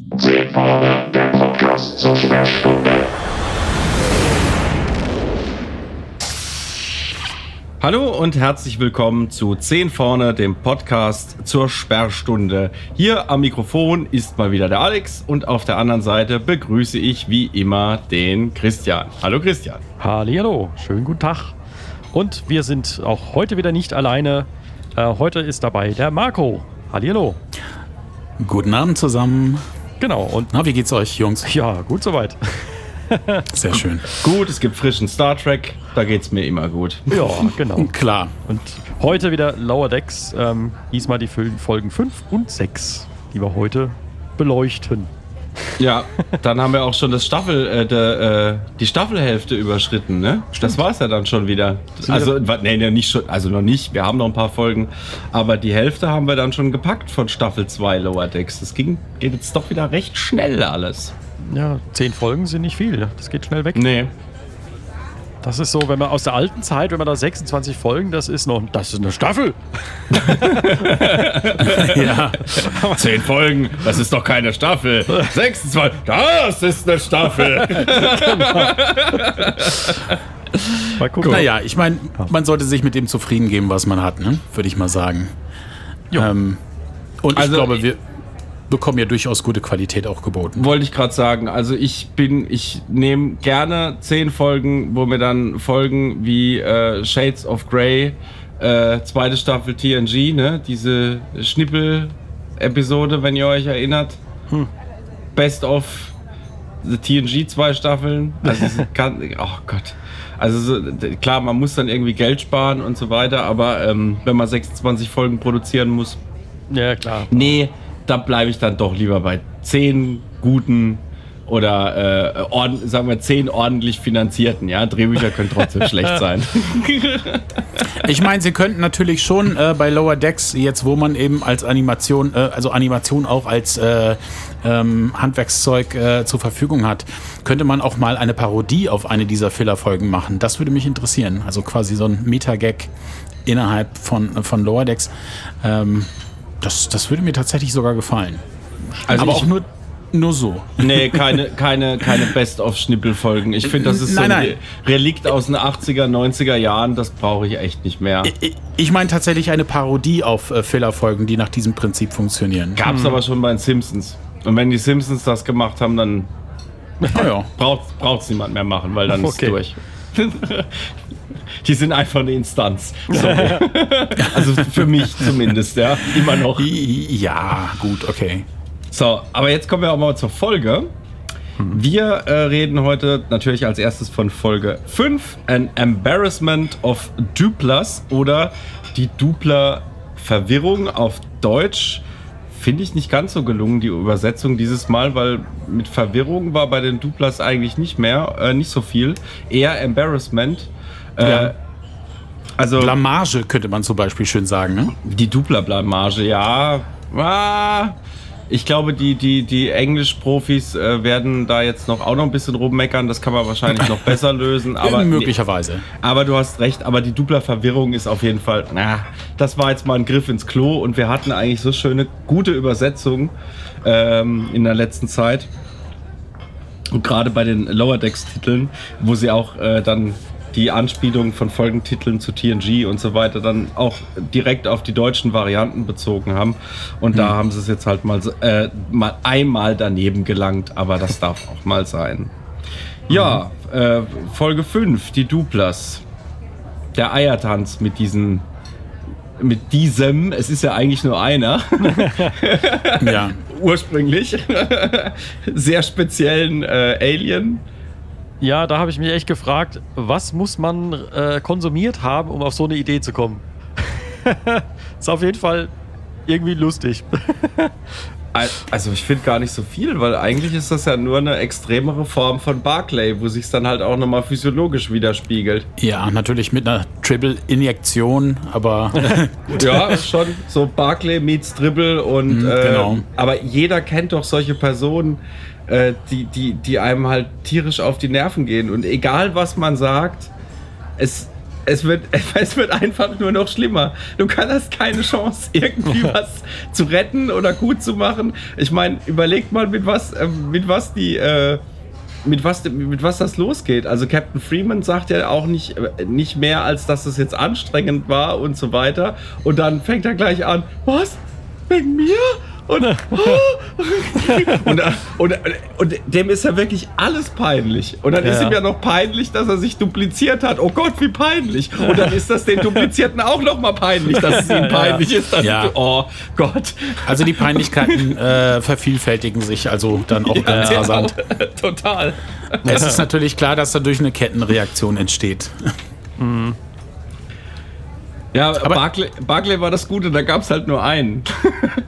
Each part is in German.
Zehn Vorne, der Podcast zur Sperrstunde. Hallo und herzlich willkommen zu 10 vorne, dem Podcast zur Sperrstunde. Hier am Mikrofon ist mal wieder der Alex und auf der anderen Seite begrüße ich wie immer den Christian. Hallo Christian. Hallo, schönen guten Tag. Und wir sind auch heute wieder nicht alleine. Äh, heute ist dabei der Marco. Hallo. Guten Abend zusammen. Genau. Und Na, wie geht's euch, Jungs? ja, gut soweit. Sehr schön. Gut, es gibt frischen Star Trek, da geht's mir immer gut. Ja, genau. Klar. Und heute wieder Lower Decks. Ähm, diesmal die Folgen 5 und 6, die wir heute beleuchten. Ja, dann haben wir auch schon das Staffel, äh, der, äh, die Staffelhälfte überschritten, ne? Das war's ja dann schon wieder. Also, nee, nee, nicht schon, also noch nicht. Wir haben noch ein paar Folgen, aber die Hälfte haben wir dann schon gepackt von Staffel 2 Lower Decks. Das ging, geht jetzt doch wieder recht schnell alles. Ja, 10 Folgen sind nicht viel. Das geht schnell weg. Nee. Das ist so, wenn man aus der alten Zeit, wenn man da 26 Folgen, das ist noch, das ist eine Staffel. Ja. Zehn Folgen, das ist doch keine Staffel. 26, das ist eine Staffel. Mal gucken. Naja, ich meine, man sollte sich mit dem zufrieden geben, was man hat, ne? würde ich mal sagen. Ähm, und Also, ich glaube, wir bekommen ja durchaus gute Qualität auch geboten. Wollte ich gerade sagen. Also ich bin, ich nehme gerne zehn Folgen, wo mir dann Folgen wie äh, Shades of Grey, äh, zweite Staffel TNG, ne? Diese Schnippel-Episode, wenn ihr euch erinnert. Best of the TNG zwei Staffeln. Also kann, oh Gott. Also so, klar, man muss dann irgendwie Geld sparen und so weiter, aber ähm, wenn man 26 Folgen produzieren muss, Ja, klar. nee, da bleibe ich dann doch lieber bei zehn guten oder äh, ord, sagen wir zehn ordentlich finanzierten. Ja, Drehbücher können trotzdem schlecht sein. Ich meine, sie könnten natürlich schon äh, bei Lower Decks, jetzt wo man eben als Animation, äh, also Animation auch als äh, ähm, Handwerkszeug äh, zur Verfügung hat, könnte man auch mal eine Parodie auf eine dieser Filler-Folgen machen. Das würde mich interessieren. Also quasi so ein Meta-Gag innerhalb von, von Lower Decks. Ähm, das, das würde mir tatsächlich sogar gefallen. Also Aber auch nur, nur so. nee, keine, keine, keine Best-of-Schnippelfolgen. Ich finde, das ist so Nein, ein nein. Re- Relikt aus den 80er, 90er Jahren. Das brauche ich echt nicht mehr. Ich- Ich meine tatsächlich eine Parodie auf äh, Filler-Folgen, die nach diesem Prinzip funktionieren. Gab es aber schon bei den Simpsons. Und wenn die Simpsons das gemacht haben, dann Oh ja. braucht es niemand mehr machen, weil dann Okay. ist durch. Die sind einfach eine Instanz. Sorry. also für mich zumindest, ja. Immer noch. Ja, gut, okay. So, aber jetzt kommen wir auch mal zur Folge. Wir äh, reden heute natürlich als erstes von Folge 5, An Embarrassment of Duplas oder die Dupler-Verwirrung auf Deutsch. Finde ich nicht ganz so gelungen, die Übersetzung dieses Mal, weil mit Verwirrung war bei den Duplas eigentlich nicht mehr, äh, nicht so viel. Eher Embarrassment. Äh, Ja. Also Blamage könnte man zum Beispiel schön sagen, ne? die Dupler-Blamage, ja. Ah, ich glaube, die, die, die Englisch-Profis äh, werden da jetzt noch auch noch ein bisschen rummeckern. Das kann man wahrscheinlich noch besser lösen. Aber, möglicherweise. aber du hast recht, aber die Dupler-Verwirrung ist auf jeden Fall, na, das war jetzt mal ein Griff ins Klo und wir hatten eigentlich so schöne, gute Übersetzungen ähm, in der letzten Zeit. Und gerade bei den Lower Decks-Titeln, wo sie auch äh, dann die Anspielung von Folgentiteln zu TNG und so weiter dann auch direkt auf die deutschen Varianten bezogen haben. Und da haben sie es jetzt halt mal, äh, mal einmal daneben gelangt, aber das darf auch mal sein. Ja, äh, Folge 5, die Duplas. Der Eiertanz mit diesen mit diesem, es ist ja eigentlich nur einer, Ja. ursprünglich, sehr speziellen äh, Alien. Ja, da habe ich mich echt gefragt, was muss man äh, konsumiert haben, um auf so eine Idee zu kommen? ist auf jeden Fall irgendwie lustig. Al- Also ich finde gar nicht so viel, weil eigentlich ist das ja nur eine extremere Form von Barclay, wo sich es dann halt auch nochmal physiologisch widerspiegelt. ja, natürlich mit einer Triple-Injektion, aber Ja, schon so Barclay meets Dribble und Mhm, äh, genau. aber jeder kennt doch solche Personen, äh, die, die, die einem halt tierisch auf die Nerven gehen und egal was man sagt, es es wird, es wird einfach nur noch schlimmer. Du hast keine Chance, irgendwie was zu retten oder gut zu machen. Ich meine, überleg mal, mit was, äh, mit was die, äh, mit was, mit was das losgeht. Also Captain Freeman sagt ja auch nicht, äh, nicht mehr, als dass es jetzt anstrengend war und so weiter. Und dann fängt er gleich an, was? Wegen mir? Und, und, und, und, dem ist ja wirklich alles peinlich. Und dann Ja. ist ihm ja noch peinlich, dass er sich dupliziert hat. Oh Gott, wie peinlich. Und dann ist das den Duplizierten auch noch mal peinlich, dass es ihm peinlich ist. Dass Ja. Oh Gott. Also die Peinlichkeiten äh, vervielfältigen sich also dann auch ganz rasant. Total. Es ist natürlich klar, dass dadurch eine Kettenreaktion entsteht. Ja, Aber- Barclay, Barclay war das Gute, da gab es halt nur einen.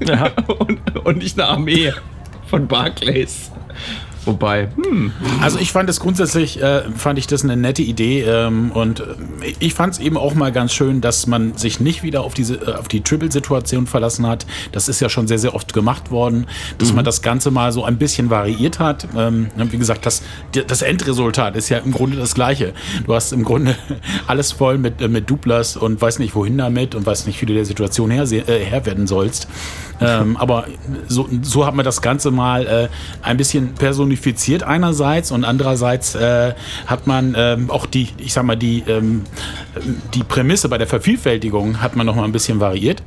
Ja. und, und nicht eine Armee von Barclays. Wobei, hm, Also ich fand es grundsätzlich, äh, fand ich das eine nette Idee ähm, und äh, ich fand es eben auch mal ganz schön, dass man sich nicht wieder auf diese, äh, auf die Triple-Situation verlassen hat. Das ist ja schon sehr, sehr oft gemacht worden, dass man das Ganze mal so ein bisschen variiert hat. Ähm, wie gesagt, das, das Endresultat ist ja im Grunde das gleiche. Du hast im Grunde alles voll mit, äh, mit Duplas und weiß nicht wohin damit und weiß nicht, wie du der Situation her, äh, Herr werden sollst. Ähm, aber so, so hat man das Ganze mal äh, ein bisschen personifiziert einerseits und andererseits äh, hat man ähm, auch die, ich sag mal, die, ähm, die Prämisse bei der Vervielfältigung hat man noch mal ein bisschen variiert.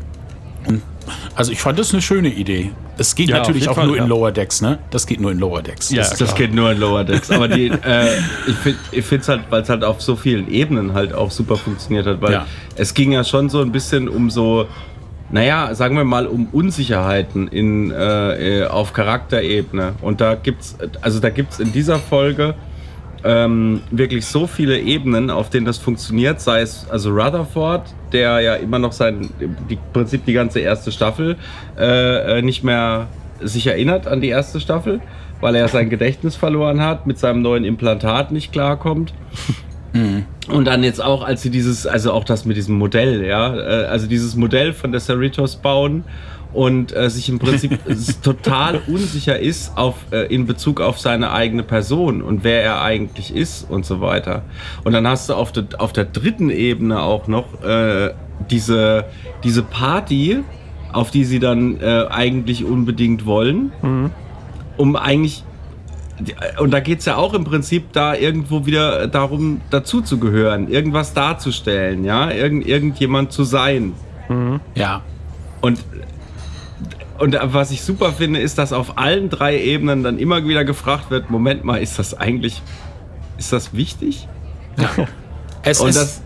Also ich fand das eine schöne Idee. Es geht Ja, natürlich auch Fall, nur in ja. Lower Decks, ne? Das geht nur in Lower Decks. Ja, das das geht nur in Lower Decks. Aber die, äh, ich finde es halt, weil es halt auf so vielen Ebenen halt auch super funktioniert hat. Weil Ja. es ging ja schon so ein bisschen um so, naja, sagen wir mal, um Unsicherheiten in, äh, äh, auf Charakterebene. Und da gibt's, also in dieser Folge ähm, wirklich so viele Ebenen, auf denen das funktioniert, sei es also Rutherford, der ja immer noch sein, im Prinzip die ganze erste Staffel äh, äh, nicht mehr sich erinnert an die erste Staffel, weil er sein Gedächtnis verloren hat, mit seinem neuen Implantat nicht klarkommt. Und dann jetzt auch, als sie dieses, also auch das mit diesem Modell, ja, äh, also dieses Modell von der Cerritos bauen und äh, sich im Prinzip total unsicher ist auf, äh, in Bezug auf seine eigene Person und wer er eigentlich ist und so weiter. Und dann hast du auf der, auf der dritten Ebene auch noch äh, diese, diese Party, auf die sie dann äh, eigentlich unbedingt wollen, um eigentlich und da geht es ja auch im Prinzip da irgendwo wieder darum, dazuzugehören, irgendwas darzustellen, ja, Irgend, irgendjemand zu sein. Ja. Und, und was ich super finde, ist, dass auf allen drei Ebenen dann immer wieder gefragt wird: Moment mal, ist das eigentlich, ist das wichtig? Es Und ist, das,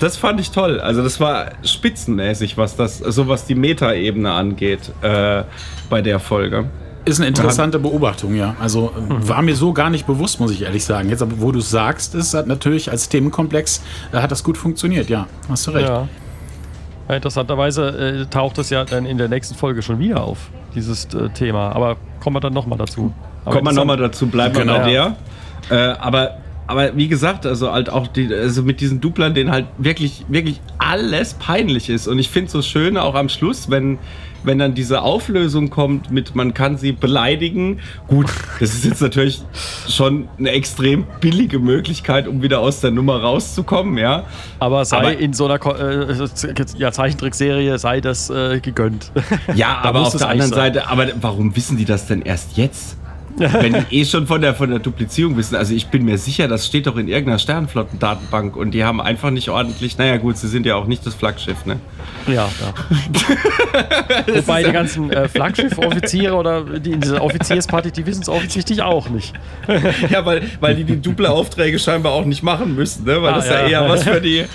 das fand ich toll. Also, das war spitzenmäßig, was das, so was die Metaebene angeht, äh, bei der Folge. Ist eine interessante Beobachtung, ja. Also äh, war mir so gar nicht bewusst, muss ich ehrlich sagen. Jetzt aber, wo du es sagst, ist hat natürlich als Themenkomplex äh, hat das gut funktioniert, ja. Hast du recht. Ja. Ja, Interessanterweise äh, taucht es ja dann in der nächsten Folge schon wieder auf, dieses äh, Thema. Aber kommen wir dann nochmal dazu. Aber Kommen wir nochmal dazu, bleiben wir Genau. bei der. Äh, aber, aber wie gesagt, also halt auch die, also mit diesen Duplern, denen halt wirklich, wirklich alles peinlich ist. Und ich finde es so schön auch am Schluss, wenn, wenn dann diese Auflösung kommt mit, man kann sie beleidigen. Gut, das ist jetzt natürlich schon eine extrem billige Möglichkeit, um wieder aus der Nummer rauszukommen, ja. Aber sei Aber- in so einer Ko äh, ja, Zeichentrickserie sei das äh, gegönnt. Ja, aber auf der anderen sein. Seite, aber warum wissen die das denn erst jetzt? Wenn die eh schon von der, von der Duplizierung wissen. Also ich bin mir sicher, das steht doch in irgendeiner Sternflottendatenbank und die haben einfach nicht ordentlich, naja gut, sie sind ja auch nicht das Flaggschiff, ne? Ja, ja. Wobei die ganzen äh, Flaggschiff-Offiziere oder die in dieser Offiziersparty, die wissen es offensichtlich auch nicht. Ja, weil, weil die die Duple-Aufträge scheinbar auch nicht machen müssen, ne? Weil Ah, das ist ja, ja. eher was für die...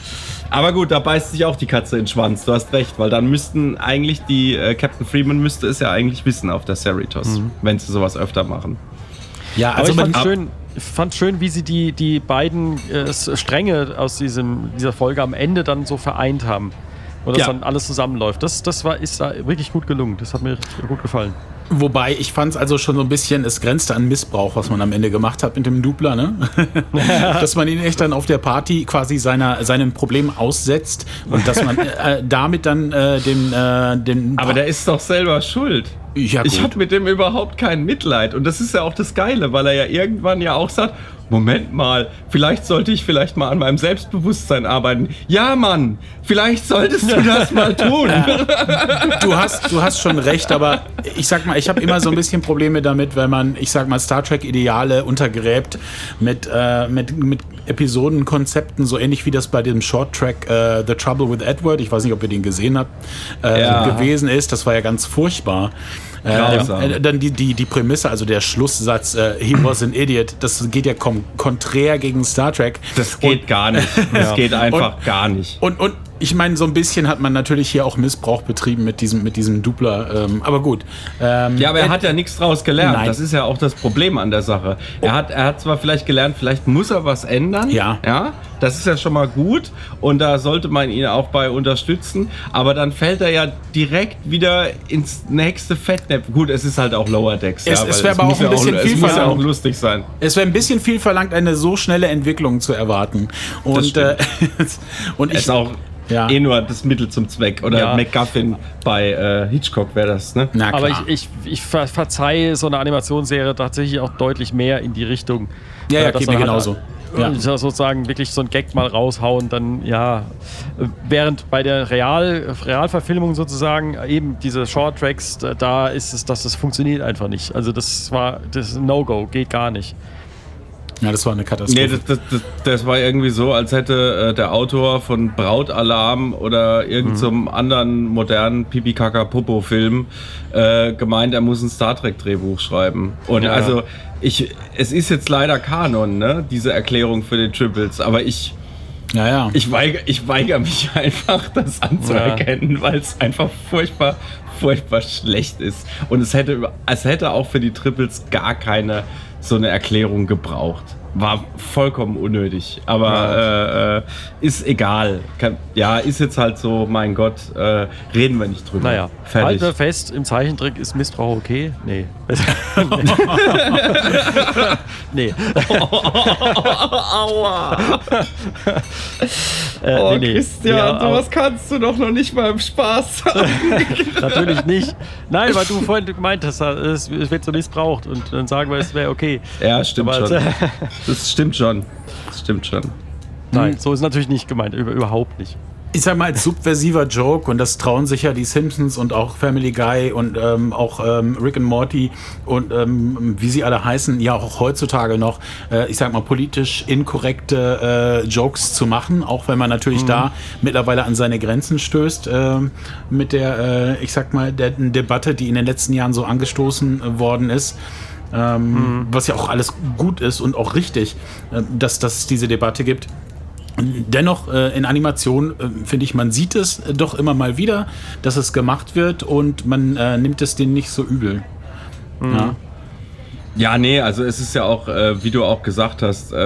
Aber gut, da beißt sich auch die Katze in den Schwanz, du hast recht, weil dann müssten eigentlich die, äh, Captain Freeman müsste es ja eigentlich wissen auf der Cerritos, wenn sie sowas öfter machen. Ja, Aber also ich man, fand schön, ich fand schön, wie sie die, die beiden äh, Stränge aus diesem, dieser Folge am Ende dann so vereint haben. Und dass Ja. dann alles zusammenläuft. Das, das war, ist da wirklich gut gelungen. Das hat mir gut gefallen. Wobei ich fand es also schon so ein bisschen, es grenzte an Missbrauch, was man am Ende gemacht hat mit dem Dupler, ne? dass man ihn echt dann auf der Party quasi seiner, seinem Problem aussetzt und dass man äh, damit dann äh, dem, äh, dem Aber der ist doch selber schuld. Ja, Ich habe mit dem überhaupt kein Mitleid. Und das ist ja auch das Geile, weil er ja irgendwann ja auch sagt, Moment mal, vielleicht sollte ich vielleicht mal an meinem Selbstbewusstsein arbeiten. Ja, Mann, vielleicht solltest du das mal tun. du hast, du hast schon recht, aber ich sag mal, ich habe immer so ein bisschen Probleme damit, wenn man, ich sag mal, Star Trek-Ideale untergräbt mit, äh, mit, mit Episodenkonzepten, so ähnlich wie das bei dem Short-Track äh, The Trouble with Edward, ich weiß nicht, ob ihr den gesehen habt, äh, Ja. gewesen ist. Das war ja ganz furchtbar. Äh, äh, dann die, die, die Prämisse, also der Schlusssatz, äh, he was an idiot, das geht ja kom konträr gegen Star Trek. Das geht gar nicht. Das geht einfach gar nicht. Und, und ich meine, so ein bisschen hat man natürlich hier auch Missbrauch betrieben mit diesem, mit diesem Dupler. Ähm, aber gut. Ähm, Ja, aber er hat ja nichts draus gelernt. Nein. Das ist ja auch das Problem an der Sache. Er hat, er hat zwar vielleicht gelernt, vielleicht muss er was ändern. Ja. Ja. Das ist ja schon mal gut. Und da sollte man ihn auch bei unterstützen. Aber dann fällt er ja direkt wieder ins nächste Fettnäpfchen. Gut, es ist halt auch Lower Decks. Es- ja, es wäre aber auch ein bisschen es viel muss ja auch verlangt. lustig sein. Es wäre ein bisschen viel verlangt, eine so schnelle Entwicklung zu erwarten. Und, äh, und Es ich, ist auch Ja. eh nur das Mittel zum Zweck. Oder Ja. MacGuffin bei äh, Hitchcock wäre das, ne? na klar. Aber ich, ich, ich ver verzeihe so eine Animationsserie tatsächlich auch deutlich mehr in die Richtung. Ja, ja, äh, geht mir dann genauso. äh, Ja. so- Sozusagen wirklich so ein Gag mal raushauen, dann ja. äh, Während bei der Real, Realverfilmung sozusagen eben diese Short Tracks, da- ist es, dass das funktioniert einfach nicht. Also das war das No-Go, geht gar nicht. Ja, das war eine Katastrophe. Nee, das, das, das, das war irgendwie so, als hätte äh, der Autor von Brautalarm oder irgendeinem Mhm. anderen modernen pipi kaka popo film äh, gemeint, er muss ein Star Trek-Drehbuch schreiben. Und Ja. also, ich, es ist jetzt leider Kanon, ne, diese Erklärung für den Triples, aber ich, ja, ja. ich, weiger, ich weigere mich einfach, das anzuerkennen, weil es einfach furchtbar, furchtbar schlecht ist. Und es hätte, es hätte auch für die Triples gar keine so eine Erklärung gebraucht. War vollkommen unnötig. Aber äh, äh, ist egal. Kann, ja, ist jetzt halt so, mein Gott, äh, reden wir nicht drüber. Naja, fertig. halten wir fest, im Zeichentrick ist Missbrauch okay? Nee. nee. Aua! Äh, Oh, nee. Christian, Ja, sowas kannst du doch noch nicht mal im Spaß haben. Natürlich nicht. Nein, weil du vorhin gemeint hast, es es wird so missbraucht und dann sagen wir, es wäre okay. ja, stimmt Aber- schon. Das stimmt schon. Das stimmt schon. Nein, so ist natürlich nicht gemeint, über, überhaupt nicht. ich sag mal, als subversiver Joke, und das trauen sich ja die Simpsons und auch Family Guy und ähm, auch ähm, Rick and Morty und ähm, wie sie alle heißen, ja auch heutzutage noch, äh, ich sag mal, politisch inkorrekte äh, Jokes zu machen, auch wenn man natürlich da mittlerweile an seine Grenzen stößt ähm, mit der, äh, ich sag mal, der Debatte, die in den letzten Jahren so angestoßen äh, worden ist. Ähm, Was ja auch alles gut ist und auch richtig, äh, dass, dass es diese Debatte gibt. Dennoch äh, in Animation äh, finde ich, man sieht es äh, doch immer mal wieder, dass es gemacht wird und man äh, nimmt es denen nicht so übel. Ja. Ja, nee, also es ist ja auch, äh, wie du auch gesagt hast, äh,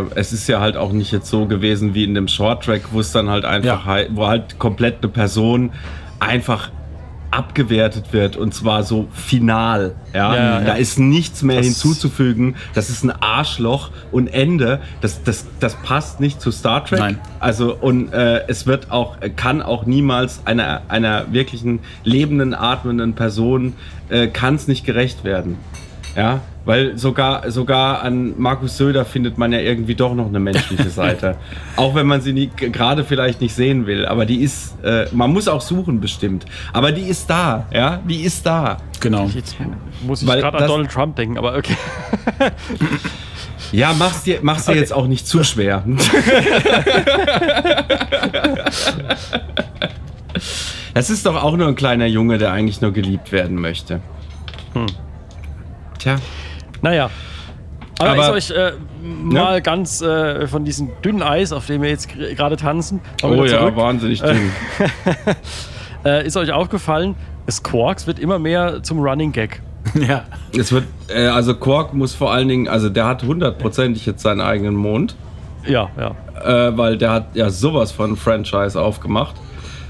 äh, es ist ja halt auch nicht jetzt so gewesen wie in dem Short-Track, wo es dann halt einfach, Ja. halt, wo halt komplett eine Person einfach abgewertet wird und zwar so final. Ja, Ja, ja, da ja. ist nichts mehr Das- hinzuzufügen. Das ist ein Arschloch und Ende. Das, das, das passt nicht zu Star Trek. Nein. Also und äh, es wird auch, kann auch niemals einer, einer wirklichen lebenden, atmenden Person äh, kann es nicht gerecht werden. Ja, weil sogar, sogar an Markus Söder findet man ja irgendwie doch noch eine menschliche Seite. auch wenn man sie nie- gerade vielleicht nicht sehen will. Aber die ist, äh, man muss auch suchen bestimmt. Aber die ist da, ja, die ist da. Genau. Jetzt muss ich gerade an Donald Trump denken, aber okay. Ja, mach's dir, mach's dir jetzt auch nicht zu schwer. Das ist doch auch nur ein kleiner Junge, der eigentlich nur geliebt werden möchte. Tja. Naja. Aber, Aber- ist euch äh, mal ganz äh, von diesem dünnen Eis, auf dem wir jetzt gerade tanzen, Oh ja, zurück. wahnsinnig dünn. Äh, ist euch aufgefallen, Squawks wird immer mehr zum Running Gag. Ja. Es wird, äh, also Quark muss vor allen Dingen, also der hat hundertprozentig jetzt seinen eigenen Mond, Ja, ja. äh, weil der hat ja sowas von Franchise aufgemacht.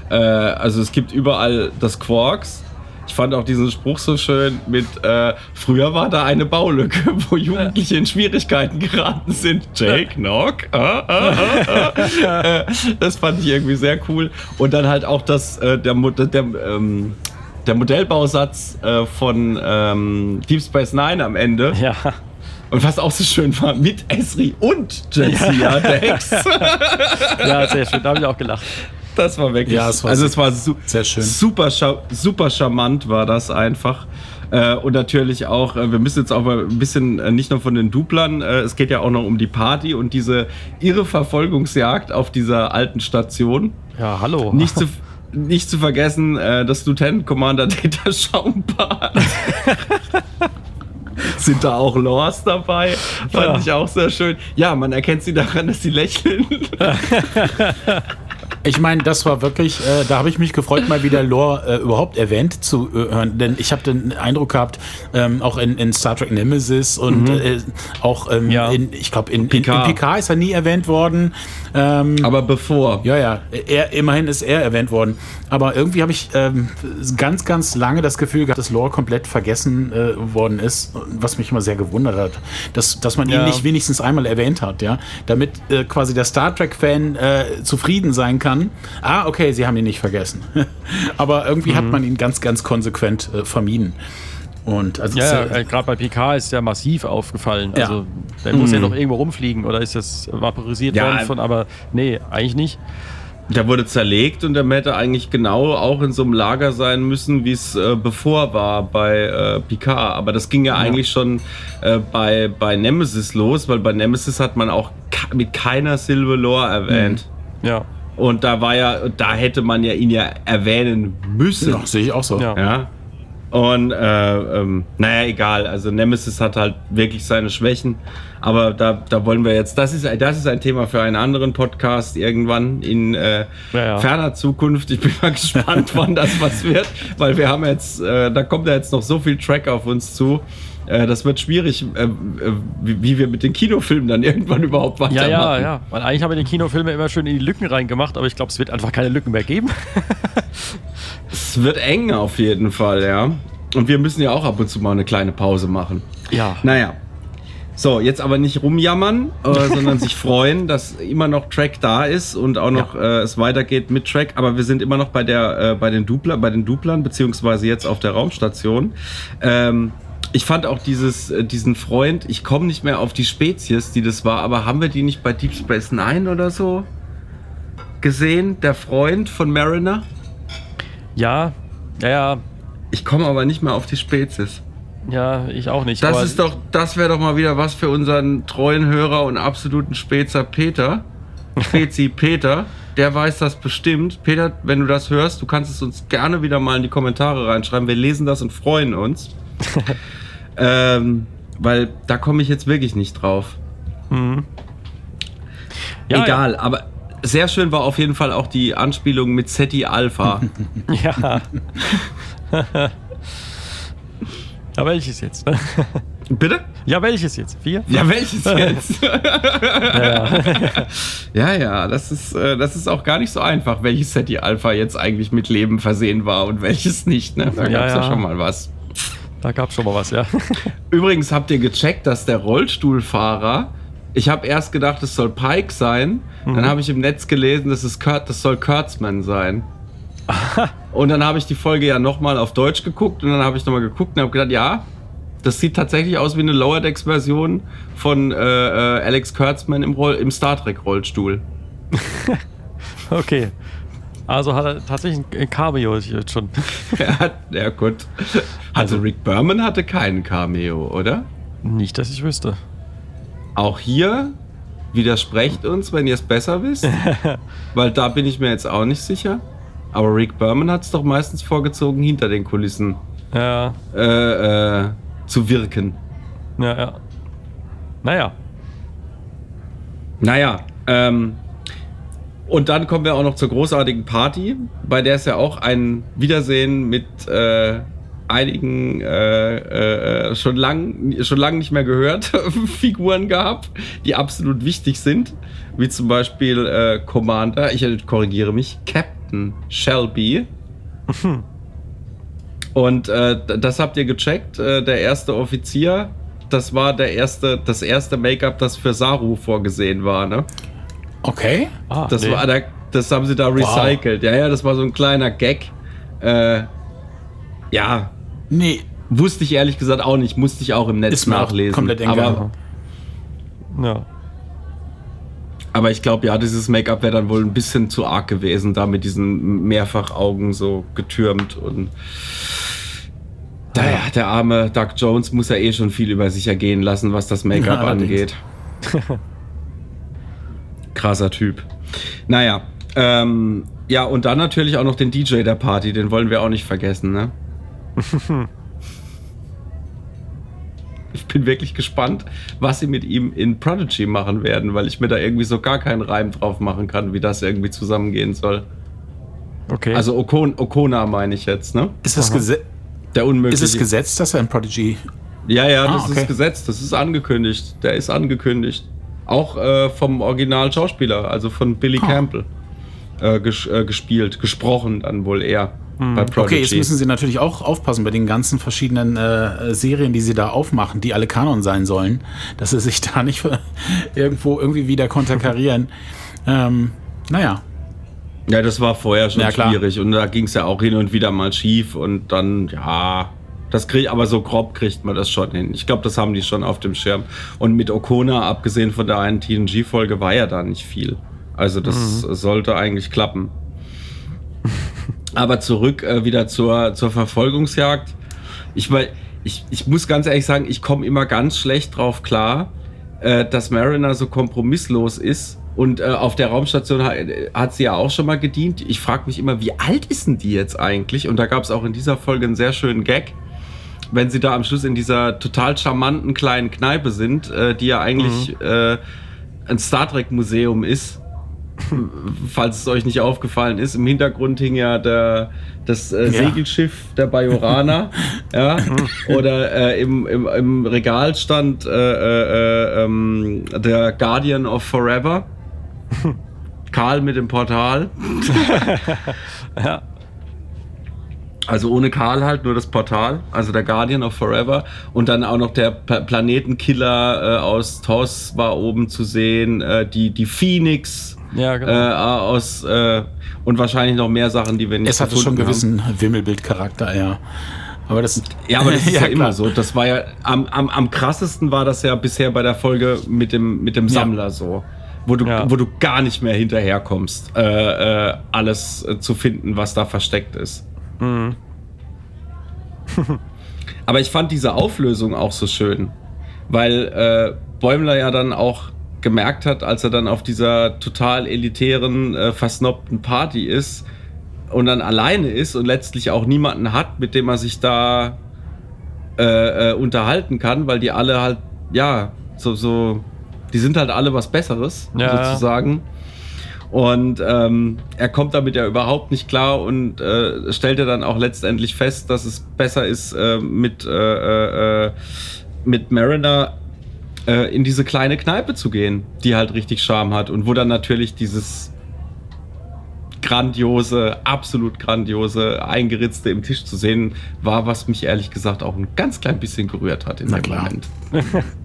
Äh, also es gibt überall das Quarks. Ich fand auch diesen Spruch so schön mit, äh, früher war da eine Baulücke, wo Jugendliche in Schwierigkeiten geraten sind. Jake, Knock. Ah, ah, ah, ah. äh, das fand ich irgendwie sehr cool. Und dann halt auch das, äh, der, Mutter- der, ähm, der Modellbausatz äh, von ähm, Deep Space Nine am Ende. Ja. Und was auch so schön war, mit Esri und Jadzia Dex. ja, sehr schön. Da habe ich auch gelacht. Das war wirklich. Ja, es war also es war su sehr schön. Super, super charmant war das einfach. Äh, und natürlich auch, äh, wir müssen jetzt auch mal ein bisschen, äh, nicht nur von den Duplern, äh, es geht ja auch noch um die Party und diese irre Verfolgungsjagd auf dieser alten Station. Ja, hallo. Nicht zu, nicht zu vergessen, äh, das Lieutenant Commander Data Schaumbad. Sind da auch Lores dabei? Fand Ja. ich auch sehr schön. Ja, man erkennt sie daran, dass sie lächeln. Ich meine, das war wirklich, äh, da habe ich mich gefreut, mal wieder Lore äh, überhaupt erwähnt zu äh, hören. Denn ich habe den Eindruck gehabt, ähm, auch in, in Star Trek Nemesis und äh, auch ähm, Ja. in, ich glaube, in, in, in. Picard ist er nie erwähnt worden. Ähm, Aber bevor. ja, ja, er, immerhin ist er erwähnt worden. Aber irgendwie habe ich ähm, ganz, ganz lange das Gefühl gehabt, dass Lore komplett vergessen äh, worden ist, was mich immer sehr gewundert hat. Dass, dass man ihn Ja. nicht wenigstens einmal erwähnt hat, ja. Damit äh, quasi der Star Trek-Fan zufrieden sein kann. Ah, okay, sie haben ihn nicht vergessen. Aber irgendwie Mhm. hat man ihn ganz, ganz konsequent äh, vermieden. Und also Ja, ja, äh, gerade bei PK ist der massiv aufgefallen. Ja. Also der muss ja noch irgendwo rumfliegen oder ist das vaporisiert Ja, worden von, aber nee, eigentlich nicht. Der wurde zerlegt und der hätte eigentlich genau auch in so einem Lager sein müssen, wie es äh, bevor war bei äh, Picard. Aber das ging ja, eigentlich schon äh, bei, bei Nemesis los, weil bei Nemesis hat man auch mit keiner Silver Lore erwähnt. Ja. Und da war ja, da hätte man ja ihn ja erwähnen müssen. ja, sehe ich auch so. Ja. Ja. Und äh, ähm, naja, egal. Also Nemesis hat halt wirklich seine Schwächen. Aber da, da wollen wir jetzt, das ist, das ist ein Thema für einen anderen Podcast irgendwann in äh, Ja, ja. ferner Zukunft. Ich bin mal gespannt, wann das was wird, weil wir haben jetzt, äh, da kommt ja jetzt noch so viel Track auf uns zu. Äh, das wird schwierig, äh, äh, wie, wie wir mit den Kinofilmen dann irgendwann überhaupt Ja, weitermachen. ja, ja. Weil eigentlich haben wir die Kinofilme immer schön in die Lücken reingemacht, aber ich glaube, es wird einfach keine Lücken mehr geben. Es wird eng auf jeden Fall, ja. Und wir müssen ja auch ab und zu mal eine kleine Pause machen. Ja. Naja. So, jetzt aber nicht rumjammern, äh, sondern sich freuen, dass immer noch Track da ist und auch noch äh, es weitergeht mit Track. Aber wir sind immer noch bei der, äh, bei den Dupler, bei den Duplern beziehungsweise jetzt auf der Raumstation. Ähm, ich fand auch dieses, äh, diesen Freund. Ich komme nicht mehr auf die Spezies, die das war, aber haben wir die nicht bei Deep Space Nine oder so gesehen? Der Freund von Mariner. Ja, ja, ja, Ich komme aber nicht mehr auf die Spezies. ja, ich auch nicht. Das aber ist doch, das wäre doch mal wieder was für unseren treuen Hörer und absoluten Spezer Peter. Spezi Peter, der weiß das bestimmt. Peter, wenn du das hörst, du kannst es uns gerne wieder mal in die Kommentare reinschreiben. Wir lesen das und freuen uns. ähm, weil da komme ich jetzt wirklich nicht drauf. ja, Egal, aber sehr schön war auf jeden Fall auch die Anspielung mit SETI Alpha. Ja. ja, welches jetzt? ne? Bitte? Ja, welches jetzt? Vier? Ja, welches jetzt? ja, ja, das ist, äh, das ist auch gar nicht so einfach, welches SETI Alpha jetzt eigentlich mit Leben versehen war und welches nicht. Ne? Da Ja, gab es ja. ja. schon mal was. Da gab es schon mal was, ja. Übrigens habt ihr gecheckt, dass der Rollstuhlfahrer, ich habe erst gedacht, es soll Pike sein, dann habe ich im Netz gelesen, das, ist Kurt, das soll Kurtzman sein. und dann habe ich die Folge ja nochmal auf Deutsch geguckt und dann habe ich nochmal geguckt und habe gedacht, ja, das sieht tatsächlich aus wie eine Lower Decks Version von äh, äh, Alex Kurtzman im, Roll im Star Trek Rollstuhl. Okay. Also hat er tatsächlich ein Cameo jetzt schon. Er hat, ja gut. Also Rick Berman hatte keinen Cameo, oder? Nicht, dass ich wüsste. Auch hier widersprecht uns, wenn ihr es besser wisst. weil da bin ich mir jetzt auch nicht sicher. Aber Rick Berman hat es doch meistens vorgezogen, hinter den Kulissen Ja, äh, äh, zu wirken. ja, ja. Naja. Naja, ähm, und dann kommen wir auch noch zur großartigen Party, bei der es ja auch ein Wiedersehen mit äh, einigen äh, äh, schon lang schon lang nicht mehr gehört Figuren gab, die absolut wichtig sind, wie zum Beispiel äh, Commander, ich äh, korrigiere mich, Captain Shelby. Und äh, d- das habt ihr gecheckt, äh, der erste Offizier, das war der erste, das erste Make-up, das für Saru vorgesehen war, ne? Okay. Ah, Das nee. war da, das haben sie da recycelt. Ja, ja, das war so ein kleiner Gag. Äh, Ja, Nee, wusste ich ehrlich gesagt auch nicht. Musste ich auch im Netz Ist nachlesen. komplett aber, egal. Ja. aber ich glaube, ja, dieses Make-up wäre dann wohl ein bisschen zu arg gewesen, da mit diesen Mehrfachaugen so getürmt und. Naja, der arme Doug Jones muss ja eh schon viel über sich ergehen lassen, was das Make-up angeht. Krasser Typ. Naja, ähm, ja, und dann natürlich auch noch den DJ der Party, den wollen wir auch nicht vergessen, ne? ich bin wirklich gespannt, was sie mit ihm in Prodigy machen werden, weil ich mir da irgendwie so gar keinen Reim drauf machen kann, wie das irgendwie zusammengehen soll. Okay. Also Okon Okona meine ich jetzt, ne? ist es, Gese Der unmögliche. ist es gesetzt, dass er in Prodigy. Ja, ja, Ah, das okay. ist gesetzt, das ist angekündigt. Der ist angekündigt. Auch äh, vom Original Schauspieler, also von Billy Ah. Campbell. Äh, ges äh, gespielt, gesprochen dann wohl eher bei Prodigy. Okay, jetzt müssen sie natürlich auch aufpassen bei den ganzen verschiedenen äh, Serien, die sie da aufmachen, die alle Kanon sein sollen, dass sie sich da nicht irgendwo irgendwie wieder konterkarieren. ähm, naja, Ja, das war vorher schon Ja, schwierig und da ging es ja auch hin und wieder mal schief und dann, ja, das kriegt, aber so grob kriegt man das schon hin. Ich glaube, das haben die schon auf dem Schirm. Und mit Okona, abgesehen von der einen TNG-Folge, war ja da nicht viel. Also das sollte eigentlich klappen. Aber zurück äh, wieder zur, zur Verfolgungsjagd. Ich, weil, ich, ich muss ganz ehrlich sagen, ich komme immer ganz schlecht drauf klar, äh, dass Mariner so kompromisslos ist. Und äh, auf der Raumstation hat, hat sie ja auch schon mal gedient. Ich frage mich immer, wie alt ist denn die jetzt eigentlich? Und da gab es auch in dieser Folge einen sehr schönen Gag, wenn sie da am Schluss in dieser total charmanten kleinen Kneipe sind, äh, die ja eigentlich äh, ein Star Trek Museum ist. Falls es euch nicht aufgefallen ist, im Hintergrund hing ja der, das äh, Ja. Segelschiff der Bajoraner. ja, oder äh, im, im, im Regal stand äh, äh, äh, ähm, der Guardian of Forever. Karl mit dem Portal. ja. Also ohne Karl halt, nur das Portal. Also der Guardian of Forever. Und dann auch noch der Pla Planetenkiller äh, aus TOS war oben zu sehen. Äh, die, die Phoenix Ja, genau. äh, aus äh, und wahrscheinlich noch mehr Sachen, die wir nicht es hatte schon haben. gewissen Wimmelbildcharakter, ja. Aber das Ja, aber das ist ja, klar. immer so. Das war ja am, am, am krassesten war das ja bisher bei der Folge mit dem, mit dem Ja. Sammler so. Wo du, Ja. wo du gar nicht mehr hinterherkommst, äh, äh, alles äh, zu finden, was da versteckt ist. Mhm. Aber ich fand diese Auflösung auch so schön, weil äh, Bäumler ja dann auch gemerkt hat, als er dann auf dieser total elitären, äh, versnobten Party ist und dann alleine ist und letztlich auch niemanden hat, mit dem er sich da äh, äh, unterhalten kann, weil die alle halt, ja, so, so, die sind halt alle was Besseres, Ja. sozusagen. Und ähm, er kommt damit ja überhaupt nicht klar und äh, stellt ja dann auch letztendlich fest, dass es besser ist, äh, mit, äh, äh, mit Mariner äh, in diese kleine Kneipe zu gehen, die halt richtig Charme hat und wo dann natürlich dieses grandiose, absolut grandiose, eingeritzte im Tisch zu sehen war, was mich ehrlich gesagt auch ein ganz klein bisschen gerührt hat in Na dem klar. Moment.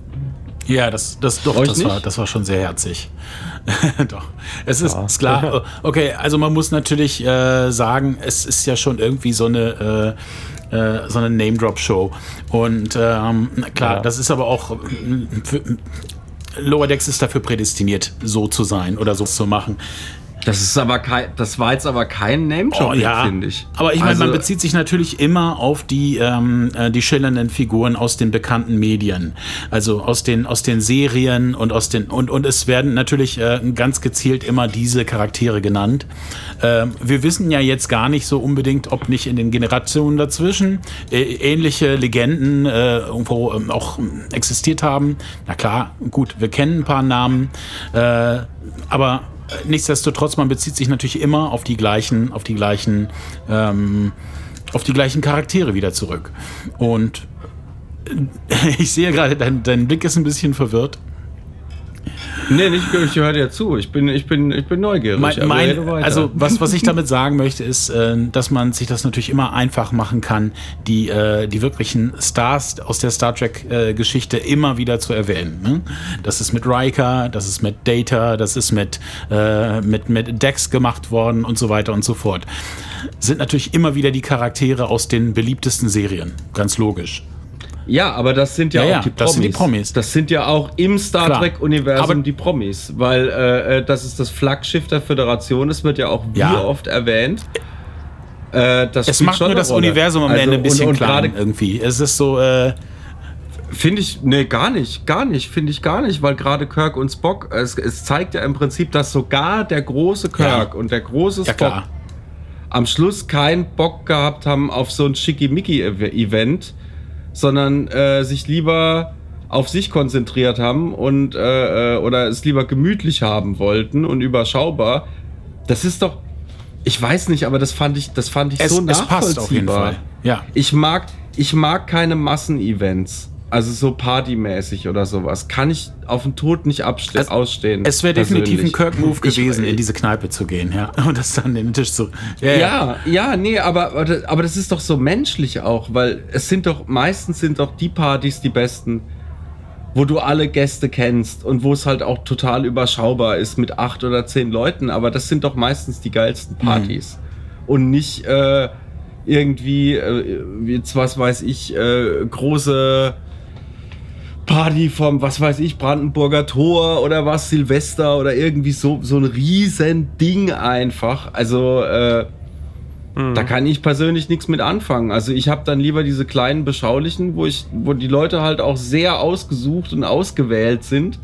Ja, das, das, doch, das war, das war schon sehr herzig. doch. Es ist, ist klar. Okay, also man muss natürlich äh, sagen, es ist ja schon irgendwie so eine, äh, äh, so eine Name-Drop-Show. Und ähm, klar, Ja. das ist aber auch. äh, Für, Lower Decks ist dafür prädestiniert, so zu sein oder so zu machen. Das ist aber kein, das war jetzt aber kein name Oh, ja. finde ich. Aber ich meine, man Also- bezieht sich natürlich immer auf die, ähm, äh, die schillernden Figuren aus den bekannten Medien. Also aus den, aus den Serien und aus den, und, und es werden natürlich äh, ganz gezielt immer diese Charaktere genannt. Ähm, wir wissen ja jetzt gar nicht so unbedingt, ob nicht in den Generationen dazwischen äh, ähnliche Legenden äh, irgendwo ähm, auch existiert haben. Na klar, gut, wir kennen ein paar Namen, äh, aber nichtsdestotrotz, man bezieht sich natürlich immer auf die gleichen, auf die gleichen, ähm, auf die gleichen Charaktere wieder zurück. Und ich sehe gerade, dein, dein Blick ist ein bisschen verwirrt. Nee, nicht, ich höre dir zu. Ich bin, ich bin, ich bin neugierig. Mein, aber mein, also was, was ich damit sagen möchte, ist, äh, dass man sich das natürlich immer einfach machen kann, die, äh, die wirklichen Stars aus der Star Trek-Geschichte immer wieder zu erwähnen. Ne? Das ist mit Riker, das ist mit Data, das ist mit, äh, mit, mit Dex gemacht worden und so weiter und so fort. Sind natürlich immer wieder die Charaktere aus den beliebtesten Serien. Ganz logisch. Ja, aber das sind ja, Ja, auch ja, die Promis. das sind die Promis. Das sind ja auch im Star. Trek-Universum die Promis, weil äh, äh, das ist das Flaggschiff der Föderation. Es wird ja auch wie Ja. oft erwähnt. Äh, das Es macht nur das Rolle. Universum am Also, Ende ein bisschen und, und klein irgendwie. Es ist so, äh, Finde ich, nee, gar nicht, gar nicht, finde ich gar nicht, weil gerade Kirk und Spock, es, es zeigt ja im Prinzip, dass sogar der große Kirk Ja. und der große ja Spock klar. am Schluss keinen Bock gehabt haben auf so ein Schickimicki-Event, sondern äh, sich lieber auf sich konzentriert haben und äh, äh, oder es lieber gemütlich haben wollten und überschaubar. Das ist doch, ich weiß nicht, aber das fand ich, das fand ich Es, so es passt auf jeden nachvollziehbar. Fall. Ja. Ich mag, ich mag keine Massenevents. Also so partymäßig oder sowas. Kann ich auf den Tod nicht abste- Es- ausstehen. Es wäre definitiv ein. Kirk-Move Ich- gewesen, in diese Kneipe zu gehen, ja. Und das dann den Tisch zu. Ja, Ja, ja, nee, aber, aber das- ist doch so menschlich auch, weil es sind doch, meistens sind doch die Partys die besten, wo du alle Gäste kennst und wo es halt auch total überschaubar ist mit acht oder zehn Leuten, aber das sind doch meistens die geilsten Partys. Und nicht äh, irgendwie, äh, jetzt was weiß ich, äh, große Party vom, was weiß ich, Brandenburger Tor oder was, Silvester oder irgendwie so, so ein riesen Ding einfach. Also, äh, da kann ich persönlich nichts mit anfangen. Also ich habe dann lieber diese kleinen beschaulichen, wo ich, wo die Leute halt auch sehr ausgesucht und ausgewählt sind.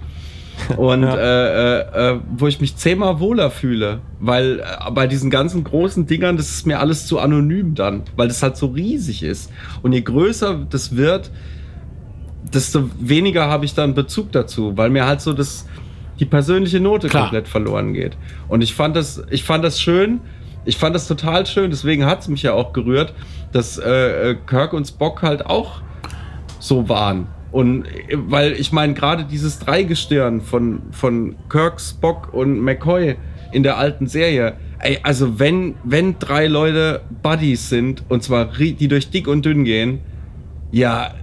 Und Ja. äh, äh, äh, wo ich mich zehnmal wohler fühle. Weil äh, bei diesen ganzen großen Dingern, das ist mir alles zu anonym dann, weil das halt so riesig ist. Und je größer das wird, desto weniger habe ich dann Bezug dazu, weil mir halt so das, die persönliche Note Klar. komplett verloren geht. Und ich fand das, ich fand das schön, ich fand das total schön, deswegen hat es mich ja auch gerührt, dass äh, äh, Kirk und Spock halt auch so waren. Und äh, weil ich meine, gerade dieses Dreigestirn von, von Kirk, Spock und McCoy in der alten Serie, ey, also wenn, wenn drei Leute Buddies sind, und zwar die durch dick und dünn gehen, ja,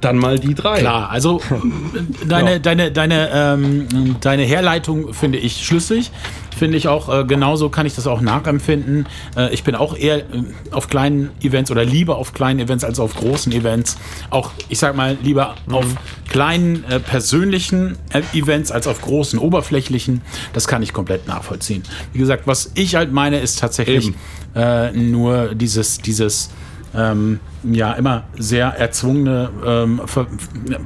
dann mal die drei. Klar, also deine, Ja. deine, deine, ähm, deine Herleitung finde ich schlüssig. Finde ich auch, äh, genauso kann ich das auch nachempfinden. Äh, ich bin auch eher äh, auf kleinen Events oder lieber auf kleinen Events als auf großen Events. Auch, ich sag mal, lieber auf kleinen äh, persönlichen äh, Events als auf großen oberflächlichen. Das kann ich komplett nachvollziehen. Wie gesagt, was ich halt meine, ist tatsächlich äh, nur dieses, dieses ähm, ja immer sehr erzwungene ähm,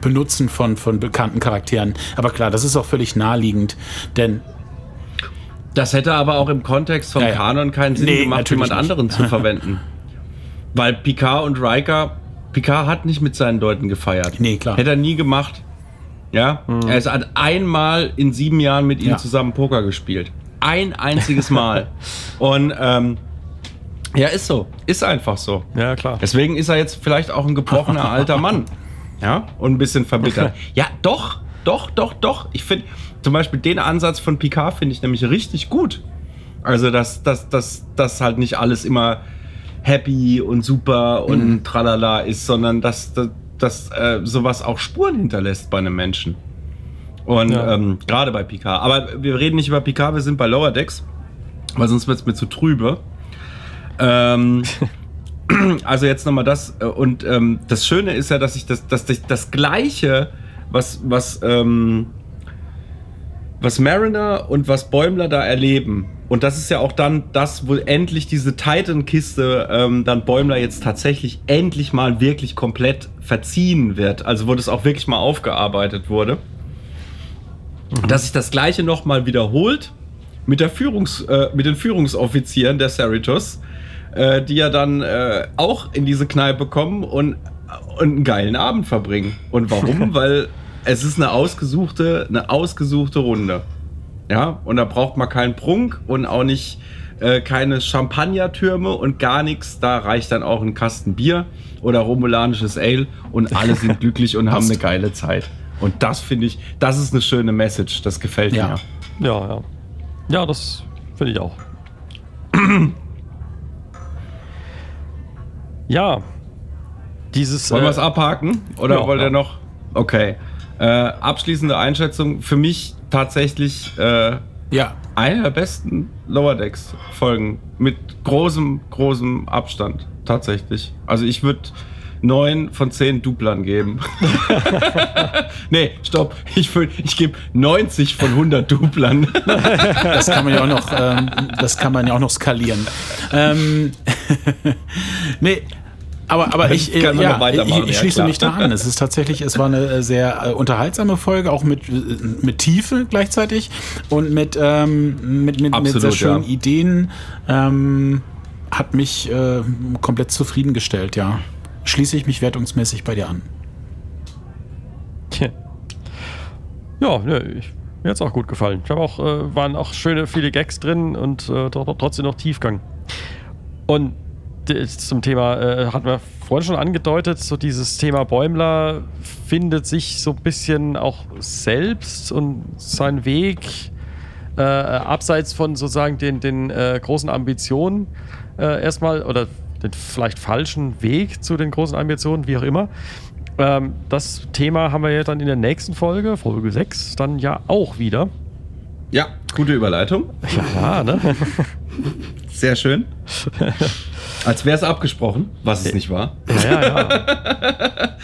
Benutzen von, von bekannten Charakteren. Aber klar, das ist auch völlig naheliegend, denn Das hätte aber auch im Kontext vom Ja, ja. Kanon keinen Sinn Nee, gemacht, jemand nicht. anderen zu verwenden. Weil Picard und Riker, Picard hat nicht mit seinen Leuten gefeiert. Nee, klar. Hätte er nie gemacht. Ja, er ist- hat einmal in sieben Jahren mit ihnen Ja. zusammen Poker gespielt. Ein einziges Mal. und ähm, ja, ist so. Ist einfach so. Ja, klar. Deswegen ist er jetzt vielleicht auch ein gebrochener alter Mann. Ja, und ein bisschen verbittert. Ja, doch, doch, doch, doch. Ich finde zum Beispiel den Ansatz von Picard finde ich nämlich richtig gut. Also, dass, dass, dass, dass halt nicht alles immer happy und super und tralala ist, sondern dass, dass, dass äh, sowas auch Spuren hinterlässt bei einem Menschen. Und Ja. ähm, gerade bei Picard. Aber wir reden nicht über Picard, wir sind bei Lower Decks, weil sonst wird es mir zu trübe. Ähm, also jetzt nochmal das. äh, Und ähm, das Schöne ist ja, dass ich das, dass ich das Gleiche, was, was, ähm, was Mariner und was Bäumler da erleben. Und das ist ja auch dann das, wo endlich diese Titan-Kiste ähm, dann Bäumler jetzt tatsächlich endlich mal wirklich komplett verziehen wird. Also wo das auch wirklich mal aufgearbeitet wurde. Dass sich das Gleiche nochmal wiederholt mit, der Führungs, äh, mit den Führungsoffizieren der Cerritos, äh, die ja dann äh, auch in diese Kneipe kommen und, und einen geilen Abend verbringen. Und warum? Weil es ist eine ausgesuchte, eine ausgesuchte Runde. Ja, und da braucht man keinen Prunk und auch nicht äh, keine Champagnertürme und gar nichts. Da reicht dann auch ein Kasten Bier oder romulanisches Ale und alle sind glücklich und haben eine geile Zeit. Und das finde ich, das ist eine schöne Message. Das gefällt Ja. mir. Ja, ja. Ja, das finde ich auch. ja. Dieses. Wollen wir äh, es abhaken? Oder ja, wollt ihr ja. noch? Okay. Äh, abschließende Einschätzung. Für mich tatsächlich äh, Ja, eine der besten Lower Decks Folgen. Mit großem, großem Abstand. Tatsächlich. Also ich würde neun von zehn Duplern geben. nee, stopp. Ich, ich gebe 90 von 100 Duplern. das kann man ja auch noch, ähm, das kann man ja auch noch skalieren. Ähm, nee. Aber, aber ich, ja, ich, ich ja, schließe klar. mich da an. Es ist tatsächlich, es war eine äh, sehr äh, unterhaltsame Folge, auch mit, äh, mit Tiefe gleichzeitig und mit, ähm, mit, mit, mit Absolut, sehr schönen ja. Ideen. Ähm, hat mich äh, komplett zufriedengestellt, ja. Schließe ich mich wertungsmäßig bei dir an. Ja, ne, ich, mir hat es auch gut gefallen. Ich habe auch, äh, waren auch schöne, viele Gags drin und äh, tr- trotzdem noch Tiefgang. Und zum Thema, äh, hatten wir vorhin schon angedeutet, so dieses Thema Bäumler findet sich so ein bisschen auch selbst und seinen Weg äh, abseits von sozusagen den, den äh, großen Ambitionen äh, erstmal oder den vielleicht falschen Weg zu den großen Ambitionen, wie auch immer. Ähm, das Thema haben wir ja dann in der nächsten Folge, Folge 6, dann ja auch wieder. ja, gute Überleitung. Ja, ne? Sehr schön. Als wäre es abgesprochen, was es nicht war. ja, ja, ja.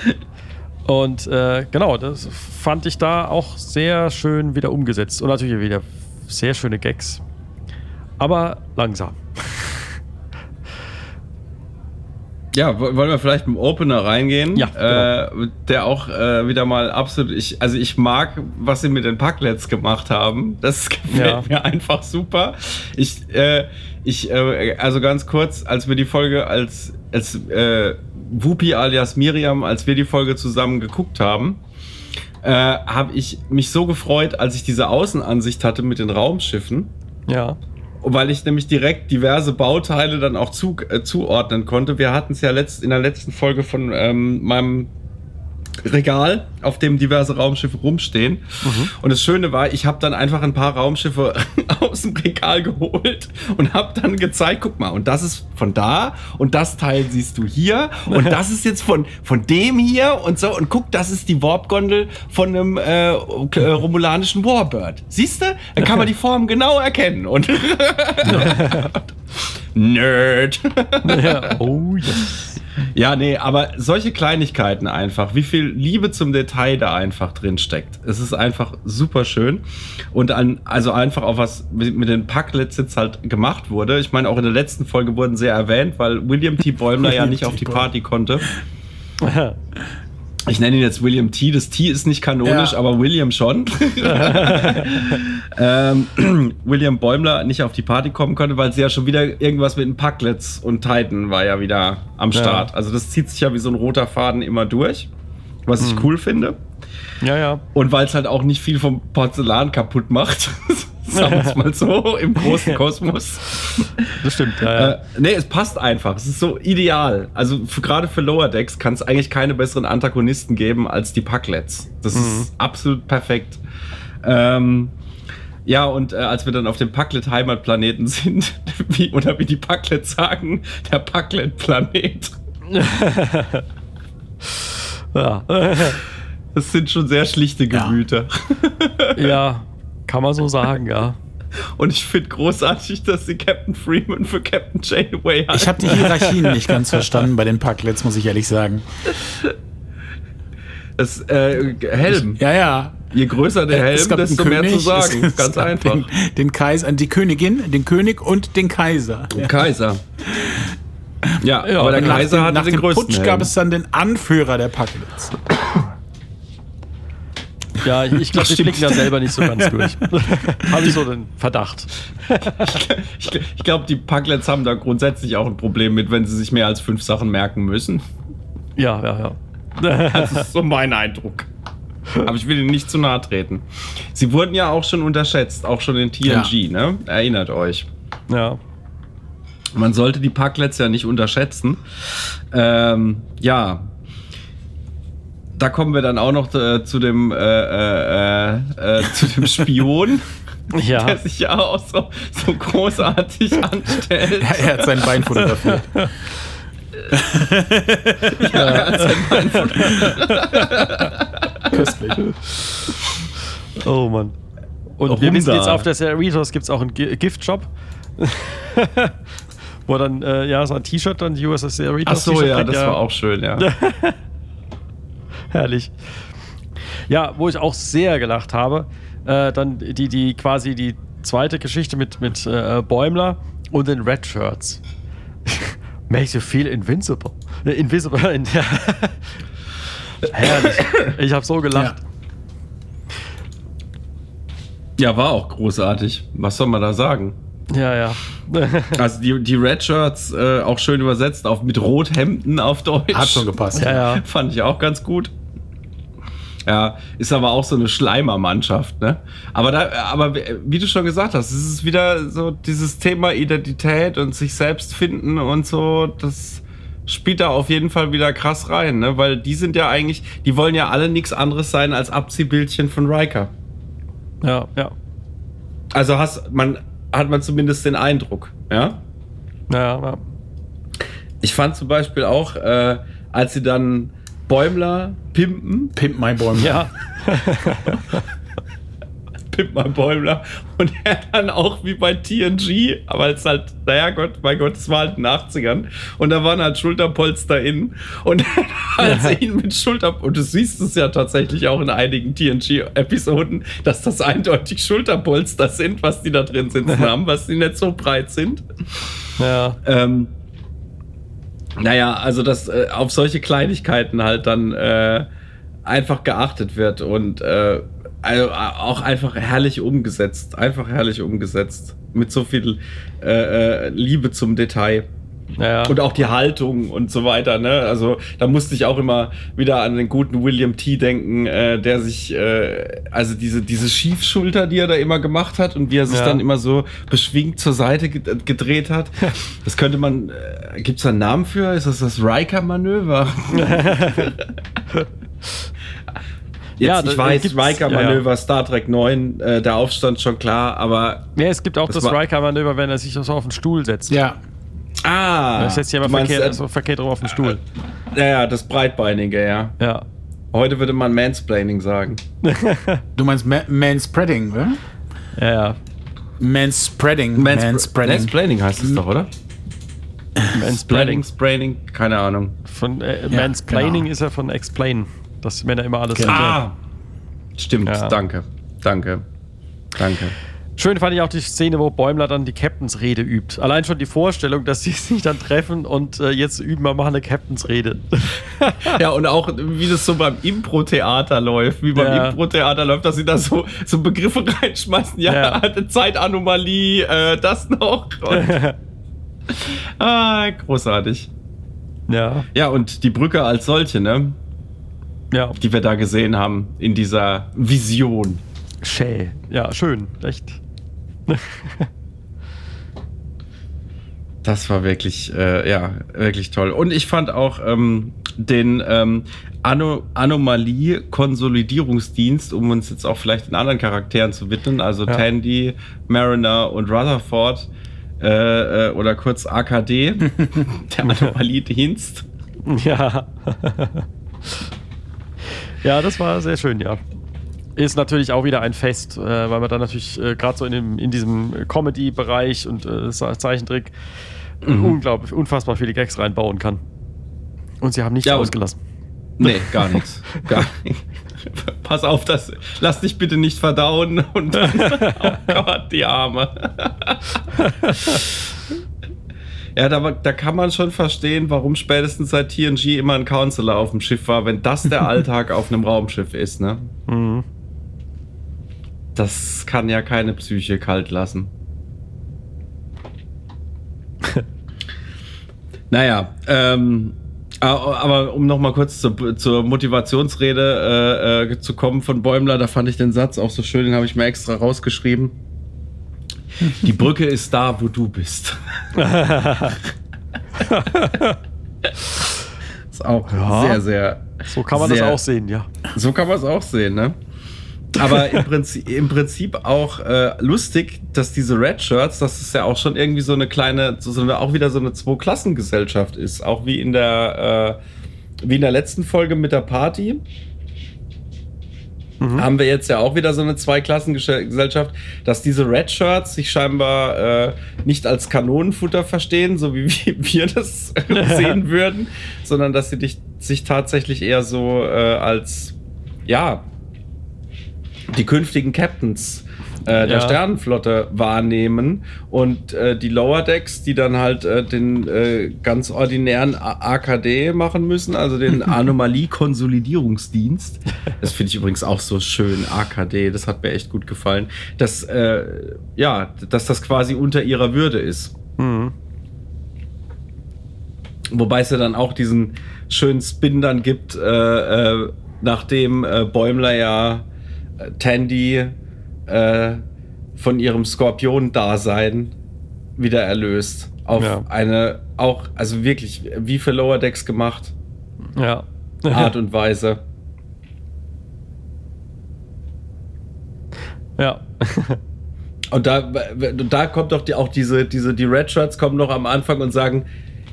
Und äh, genau, das fand ich da auch sehr schön wieder umgesetzt. Und natürlich wieder sehr schöne Gags. Aber langsam. Ja, wo- wollen wir vielleicht mit dem Opener reingehen? Ja, Äh, der auch äh, wieder mal absolut. Ich, also ich mag, was sie mit den Packlets gemacht haben. Das gefällt Ja. mir einfach super. Ich, äh, ich, äh, also ganz kurz, als wir die Folge als als äh, Wupi alias Miriam, als wir die Folge zusammen geguckt haben, äh, habe ich mich so gefreut, als ich diese Außenansicht hatte mit den Raumschiffen. Ja. Weil ich nämlich direkt diverse Bauteile dann auch zu, äh, zuordnen konnte. Wir hatten es ja letzt, in der letzten Folge von ähm, meinem Regal, auf dem diverse Raumschiffe rumstehen. Und das Schöne war, ich habe dann einfach ein paar Raumschiffe aus dem Regal geholt und habe dann gezeigt, guck mal, und das ist von da und das Teil siehst du hier und das ist jetzt von, von dem hier und so und guck, das ist die Warp-Gondel von einem äh, äh, romulanischen Warbird. Siehst du? Dann kann man die Form genau erkennen und Nerd. ja. Oh, yes. Ja, nee, aber solche Kleinigkeiten einfach, wie viel Liebe zum Detail da einfach drin steckt. Es ist einfach super schön. Und an, also einfach auch was mit, den Packlets jetzt halt gemacht wurde. Ich meine, auch in der letzten Folge wurden sie erwähnt, weil William T. Bäumler ja nicht auf die. Party konnte. Ich nenne ihn jetzt William T. Das T ist nicht kanonisch, Ja. aber William schon. ähm, William Bäumler nicht auf die Party kommen konnte, weil sie ja schon wieder irgendwas mit den Packlets und Titan war ja wieder am Ja. Start. Also das zieht sich ja wie so ein roter Faden immer durch, was ich cool finde. Ja, ja. Und weil es halt auch nicht viel vom Porzellan kaputt macht. Sagen wir es mal so, im großen Kosmos. Das stimmt. Ja, ja. Äh, nee, es passt einfach. Es ist so ideal. Also gerade für Lower Decks kann es eigentlich keine besseren Antagonisten geben als die Packlets. Das ist absolut perfekt. Ähm, ja, und äh, als wir dann auf dem Packlet-Heimatplaneten sind, wie, oder wie die Packlets sagen, der Packlet-Planet. ja. Das sind schon sehr schlichte Ja. Gemüter. ja, kann man so sagen, ja. Und ich finde großartig, dass sie Captain Freeman für Captain Janeway hat. Ich habe die Hierarchien nicht ganz verstanden bei den Packlets, muss ich ehrlich sagen. das äh, Helm. Ja, ja. Je größer der Helm, Es gab desto mehr König, zu sagen. es- es Ganz gab einfach. Den, den Kaiser, die Königin, den König und den Kaiser. Kaiser. Ja, Ja, aber der nach Kaiser nach den dem größten Putsch Helm. gab es dann den Anführer der Packlets. Ja, ich, ich glaube, die blicken da selber nicht so ganz durch. Habe ich so den Verdacht. Ich, ich glaube, die Packlets haben da grundsätzlich auch ein Problem mit, wenn sie sich mehr als fünf Sachen merken müssen. Ja, ja, ja. Das ist so mein Eindruck. Aber ich will ihnen nicht zu nahe treten. Sie wurden ja auch schon unterschätzt, auch schon in TNG, ne? Erinnert euch. ja. Man sollte die Packlets ja nicht unterschätzen. Ähm, ja. Da kommen wir dann auch noch äh, zu dem äh, äh, äh, zu dem Spion, Ja. der sich ja auch so, so großartig anstellt. Er, er hat sein Bein fotografiert. Ja, er hat sein Bein von- Köstlich. Oh Mann. Und Warum wir wissen da? jetzt auf der Cerritos gibt es auch einen Gi- Gift-Shop. Wo dann, äh, ja, so ein T-Shirt dann die USS Cerritos Ach so, T-Shirt ja, das war auch schön, ja. Herrlich. Ja, wo ich auch sehr gelacht habe, äh, dann die, die quasi die zweite Geschichte mit, mit äh, Bäumler und den Red Shirts. Makes you feel invincible. Äh, invisible. In, ja. Herrlich. Ich habe so gelacht. Ja, war auch großartig. Was soll man da sagen? Ja, ja. Also die, die Red Shirts äh, auch schön übersetzt auf mit Rothemden auf Deutsch. Hat schon gepasst. Ja, ja. Fand ich auch ganz gut. Ja, ist aber auch so eine Schleimermannschaft, ne? Aber da, aber wie du schon gesagt hast, es ist wieder so dieses Thema Identität und sich selbst finden und so, das spielt da auf jeden Fall wieder krass rein, ne? Weil die sind ja eigentlich, die wollen ja alle nichts anderes sein als Abziehbildchen von Riker. ja, ja. Also hast man, hat man zumindest den Eindruck, ja? Ja, ja. Ich fand zum Beispiel auch, äh, als sie dann Bäumler pimpen, Pimp my Bäume. Ja, Pimp mein Bäumler und er dann auch wie bei TNG, aber es halt, naja Gott, mein Gott, es war halt in den 80ern und da waren halt Schulterpolster in und als er ihn mit Schulter und du siehst es ja tatsächlich auch in einigen TNG-Episoden, dass das eindeutig Schulterpolster sind, was die da drin sitzen haben, was die nicht so breit sind. ja. Ähm, naja, also dass äh, auf solche Kleinigkeiten halt dann äh, einfach geachtet wird und äh, also äh, auch einfach herrlich umgesetzt. Einfach herrlich umgesetzt. Mit so viel äh, äh, Liebe zum Detail. Ja. Und auch die Haltung und so weiter, ne? Also da musste ich auch immer wieder an den guten William T. denken, äh, der sich, äh, also diese, diese Schiefschulter, die er da immer gemacht hat und wie er sich Ja. dann immer so beschwingt zur Seite ge- gedreht hat. Das könnte man, äh, gibt's da einen Namen für? Ist das das Riker-Manöver? Jetzt, Ja, ich weiß, Riker-Manöver, Star Trek 9, äh, der Aufstand schon klar, aber ja, es gibt auch Das das, Riker-Manöver, wenn er sich so auf den Stuhl setzt. Ja. Ah, Er setzt sich aber meinst, verkehrt, äh, so verkehrt rum auf den Stuhl. ja, ja, das breitbeinige, ja. Ja. Heute würde man Mansplaining sagen. Du meinst Ma Manspreading, oder? Ja, ja. Manspreading. Manspreading. Mansplaining heißt es doch, oder? Mansplaining. Spraining, keine Ahnung. Von äh, Mansplaining genau. ist ja von Explain. Dass Männer immer alles Genau. erklären. Ah, stimmt, Ja. danke. Danke. Danke. Schön fand ich auch die Szene, wo Bäumler dann die Captains Rede übt. Allein schon die Vorstellung, dass sie sich dann treffen und äh, jetzt üben wir machen eine Captains Rede. Ja, und auch wie das so beim Impro-Theater läuft, wie beim Ja. Impro-Theater läuft, dass sie da so, so Begriffe reinschmeißen. Ja, Ja. eine Zeitanomalie, äh, das noch. Ah, großartig. ja, Ja, und die Brücke als solche, ne? ja. Die wir da gesehen haben in dieser Vision. Schä. Ja, schön. Echt. Das war wirklich, äh, ja, wirklich toll. Und ich fand auch ähm, den ähm, Ano Anomalie-Konsolidierungsdienst, um uns jetzt auch vielleicht den anderen Charakteren zu widmen, also Ja. Tandy, Mariner und Rutherford, äh, äh, oder kurz AKD, der Anomalie-Dienst. Ja. ja, das war sehr schön, ja. Ist natürlich auch wieder ein Fest, äh, weil man dann natürlich äh, gerade so in, dem, in diesem Comedy-Bereich und äh, Ze- Zeichentrick unglaublich, unfassbar viele Gags reinbauen kann. Und sie haben nichts Ja, ausgelassen. Nee, gar nichts. Gar nichts. Pass auf, das, lass dich bitte nicht verdauen und dann, oh Gott, die Arme. Ja, da, da kann man schon verstehen, warum spätestens seit TNG immer ein Counselor auf dem Schiff war, wenn das der Alltag auf einem Raumschiff ist, ne? Mhm. Das kann ja keine Psyche kalt lassen. naja, ähm, aber um noch mal kurz zur, zur Motivationsrede äh, äh, zu kommen von Bäumler, da fand ich den Satz auch so schön, den habe ich mir extra rausgeschrieben. Die Brücke ist da, wo du bist. Ist auch Ja. sehr, sehr. So kann man sehr, das auch sehen, ja. So kann man es auch sehen, ne? Aber im Prinzip, im Prinzip auch äh, lustig, dass diese Red Shirts, dass es ja auch schon irgendwie so eine kleine, so, eine, auch wieder so eine Zwei-Klassengesellschaft ist. Auch wie in der, äh, wie in der letzten Folge mit der Party. Haben wir jetzt ja auch wieder so eine Zweiklassengesellschaft, dass diese Red Shirts sich scheinbar äh, nicht als Kanonenfutter verstehen, so wie wir- wir das sehen würden, sondern dass sie dich, sich tatsächlich eher so äh, als, ja, die künftigen Captains äh, der Ja. Sternenflotte wahrnehmen und äh, die Lower Decks, die dann halt äh, den äh, ganz ordinären A AKD machen müssen, also den Anomalie-Konsolidierungsdienst. Das finde ich übrigens auch so schön, AKD, das hat mir echt gut gefallen. Dass, äh, ja, dass das quasi unter ihrer Würde ist. Mhm. Wobei es ja dann auch diesen schönen Spin dann gibt, äh, nachdem Bäumler ja Tandy äh, von ihrem Skorpion-Dasein wieder erlöst. Auf Ja. eine auch, also wirklich, wie für Lower Decks gemacht, Ja. Art und Weise. ja. Und da, da kommt doch die, auch diese, diese, die Red Shirts kommen noch am Anfang und sagen,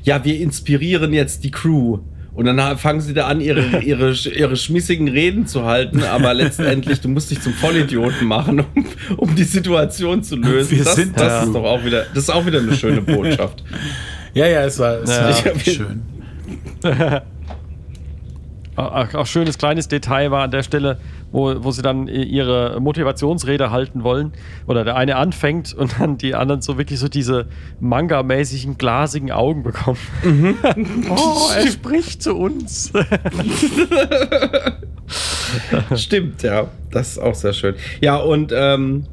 ja, wir inspirieren jetzt die Crew. Und dann fangen sie da an, ihre, ihre, ihre schmissigen Reden zu halten, aber letztendlich, du musst dich zum Vollidioten machen, um, um die Situation zu lösen. Wir das sind das ja. ist doch auch wieder, das ist auch wieder eine schöne Botschaft. Ja, ja, es war, es Ja. war schön. Auch, auch schönes kleines Detail war an der Stelle, wo, wo sie dann ihre Motivationsrede halten wollen. Oder der eine anfängt und dann die anderen so wirklich so diese Manga-mäßigen glasigen Augen bekommen. oh, er spricht zu uns. Stimmt, ja. Das ist auch sehr schön. Ja, und ähm,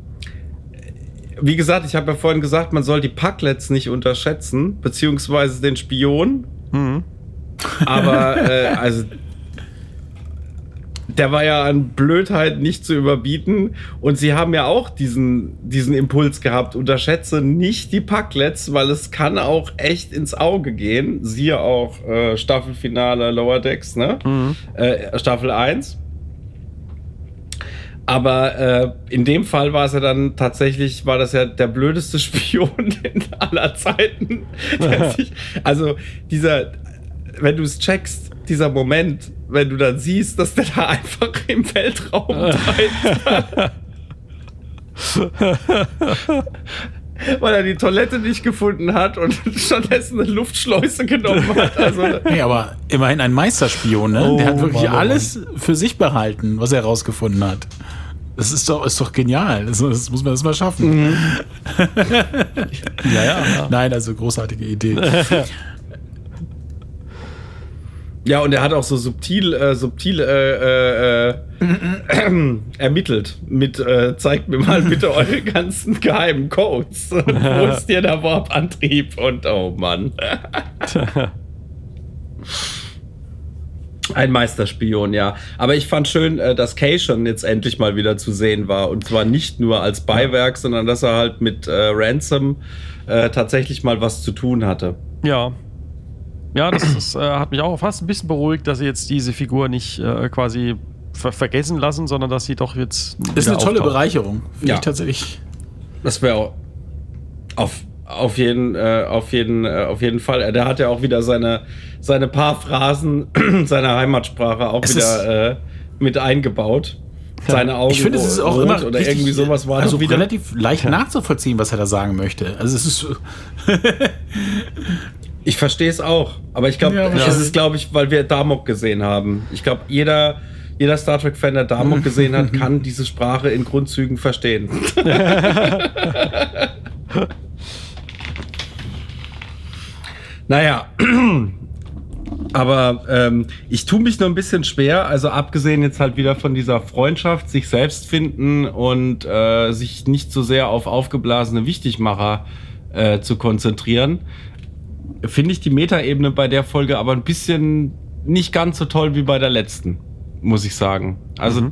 wie gesagt, ich habe ja vorhin gesagt, man soll die Packlets nicht unterschätzen, beziehungsweise den Spion. Mhm. Aber äh, also der war ja an Blödheit nicht zu überbieten. Und sie haben ja auch diesen, diesen Impuls gehabt. Unterschätze nicht die Packlets, weil es kann auch echt ins Auge gehen. Siehe auch äh, Staffelfinale Lower Decks, ne? Äh, Staffel 1. Aber äh, in dem Fall war es ja dann tatsächlich, war das ja der blödeste Spion in aller Zeiten. Der sich, also dieser, wenn du es checkst, dieser Moment, wenn du dann siehst, dass der da einfach im Weltraum treibt. Weil er die Toilette nicht gefunden hat und stattdessen eine Luftschleuse genommen hat. Also, Nee, aber immerhin ein Meisterspion, ne? Oh, Der hat wirklich Mann, oh alles für sich behalten, was er herausgefunden hat. Das ist doch, ist doch genial. Das, das muss man das mal schaffen. Mhm. Ja, ja. Nein, also großartige Idee. Ja, und er hat auch so subtil, äh, subtil äh, äh, äh, ermittelt mit, äh, zeigt mir mal bitte eure ganzen geheimen Codes. Wo ist dir der Warp-Antrieb? Und oh Mann. Ein Meisterspion, ja. Aber ich fand schön, äh, dass Kay schon jetzt endlich mal wieder zu sehen war. Und zwar nicht nur als Beiwerk, sondern dass er halt mit äh, Ransom äh, tatsächlich mal was zu tun hatte. Ja. Ja, das, ist, äh, hat mich auch fast ein bisschen beruhigt, dass sie jetzt diese Figur nicht äh, quasi ver vergessen lassen, sondern dass sie doch jetzt. Ist wieder eine tolle auftaucht. Bereicherung. Finde Ja. ich tatsächlich. Das wäre auch auf, auf, jeden, äh, auf, jeden, äh, auf jeden Fall. Der hat ja auch wieder seine, seine paar Phrasen seiner Heimatsprache auch Es wieder äh, mit eingebaut. Seine Augen Ich finde, es ist auch immer oder richtig, irgendwie sowas war also wieder. relativ leicht nachzuvollziehen, was er da sagen möchte. Also es ist Ich verstehe es auch, aber ich glaube, Ja, es ist, glaube ich, weil wir Damok gesehen haben. Ich glaube, jeder, jeder Star Trek-Fan, der Damok gesehen hat, kann diese Sprache in Grundzügen verstehen. naja, aber ähm, ich tue mich noch ein bisschen schwer, also abgesehen jetzt halt wieder von dieser Freundschaft, sich selbst finden und äh, sich nicht so sehr auf aufgeblasene Wichtigmacher äh, zu konzentrieren, finde ich die Metaebene bei der Folge aber ein bisschen nicht ganz so toll wie bei der letzten, muss ich sagen. Also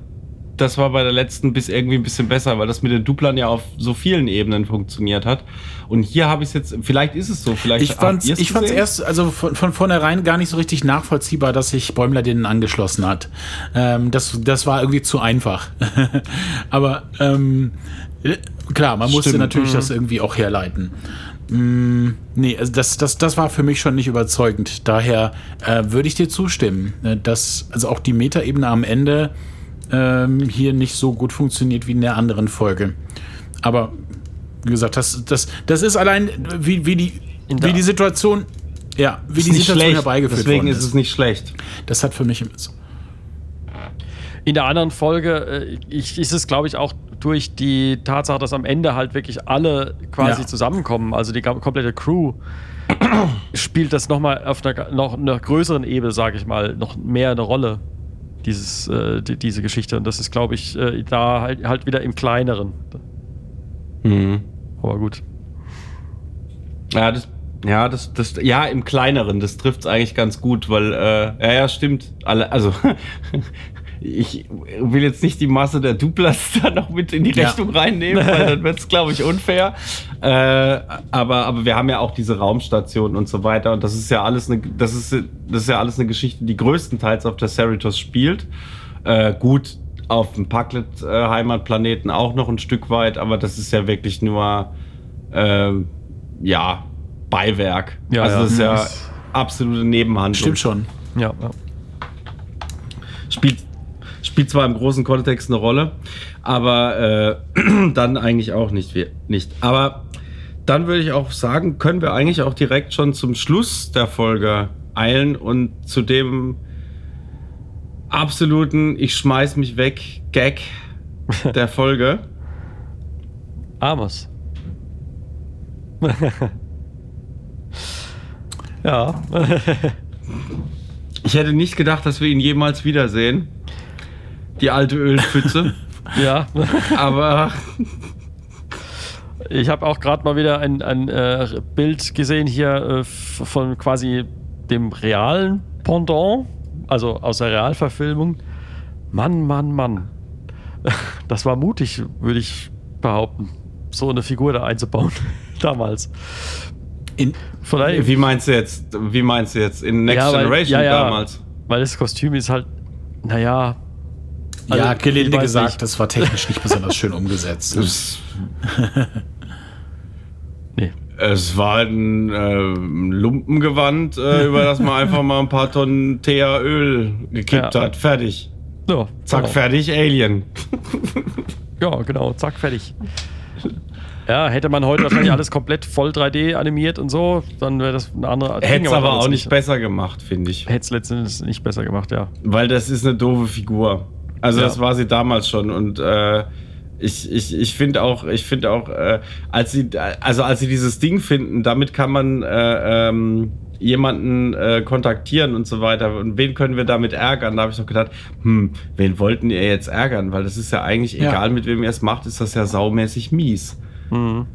das war bei der letzten bis irgendwie ein bisschen besser, weil das mit den Duplern ja auf so vielen Ebenen funktioniert hat. Und hier habe ich es jetzt, vielleicht ist es so, vielleicht. Ich habt ihr's ich fand's erst, also von, von vornherein gar nicht so richtig nachvollziehbar, dass sich Bäumler denen angeschlossen hat. Ähm, das, das war irgendwie zu einfach. Aber ähm, äh, klar, man musste Stimmt. natürlich das irgendwie auch herleiten. Mm, nee, also das, das, das war für mich schon nicht überzeugend. Daher äh, würde ich dir zustimmen, äh, dass also auch die Metaebene am Ende ähm, hier nicht so gut funktioniert wie in der anderen Folge. Aber wie gesagt, das, das, das ist allein, wie, wie, die, wie die Situation, ja, wie Ist die Situation schlecht, herbeigeführt Deswegen worden ist ist. es nicht schlecht. Das hat für mich so. In der anderen Folge äh, ich, ist es, glaube ich, auch durch die Tatsache, dass am Ende halt wirklich alle quasi Ja. zusammenkommen, also die komplette Crew, spielt das nochmal auf einer, noch einer größeren Ebene, sage ich mal, noch mehr eine Rolle, dieses, äh, die, diese Geschichte. Und das ist, glaube ich, äh, da halt, halt wieder im Kleineren. Mhm. Aber gut. Ja, das, ja, das, das, ja, im Kleineren, das trifft es eigentlich ganz gut, weil, äh, ja, ja, stimmt. Alle, also, ich will jetzt nicht die Masse der Duplas da noch mit in die Ja. Rechnung reinnehmen, weil dann wird es, glaube ich, unfair. Äh, aber, aber wir haben ja auch diese Raumstation und so weiter und das ist ja alles eine, das ist, das ist ja alles eine Geschichte, die größtenteils auf der Cerritos spielt. Äh, gut, auf dem Paklet-Heimatplaneten auch noch ein Stück weit, aber das ist ja wirklich nur, ähm, ja, Beiwerk. Ja, also ja. das ist ja Das- absolute Nebenhandlung. Stimmt schon. Ja, ja. Spielt, spielt zwar im großen Kontext eine Rolle, aber äh, dann eigentlich auch nicht, nicht. Aber dann würde ich auch sagen, können wir eigentlich auch direkt schon zum Schluss der Folge eilen und zu dem absoluten Ich schmeiß mich weg Gag der Folge. Amos. ja. Ich hätte nicht gedacht, dass wir ihn jemals wiedersehen. Die alte Ölpfütze. ja. aber Ich habe auch gerade mal wieder ein, ein äh, Bild gesehen hier äh, von quasi dem realen Pendant, also aus der Realverfilmung. Mann, Mann, Mann. Das war mutig, würde ich behaupten, so eine Figur da einzubauen. Damals. In, Vielleicht, wie meinst du jetzt? Wie meinst du jetzt? In Next Ja, weil- Generation ja, ja. damals? weil das Kostüm ist halt, naja. Ja, Also, gelinde ich weiß gesagt, nicht. das war technisch nicht besonders schön umgesetzt. Es, Nee. es war ein äh, Lumpengewand, äh, über das man einfach mal ein paar Tonnen Thea Öl gekippt Ja. hat. Fertig. Ja, Zack, genau. fertig, Alien. Ja, genau, zack, fertig. Ja, hätte man heute wahrscheinlich alles komplett voll 3D animiert und so, dann wäre das eine andere Hätte es aber auch nicht besser gemacht, finde ich. Hätte es letztendlich nicht besser gemacht, ja. Weil das ist eine doofe Figur. Also Ja. das war sie damals schon und äh, ich, ich, ich finde auch, ich finde auch, äh, als sie, also als sie dieses Ding finden, damit kann man äh, ähm, jemanden äh, kontaktieren und so weiter. Und wen können wir damit ärgern? Da habe ich doch gedacht, hm, wen wollten ihr jetzt ärgern? Weil das ist ja eigentlich Ja. egal, mit wem ihr es macht, ist das ja saumäßig mies. Mhm.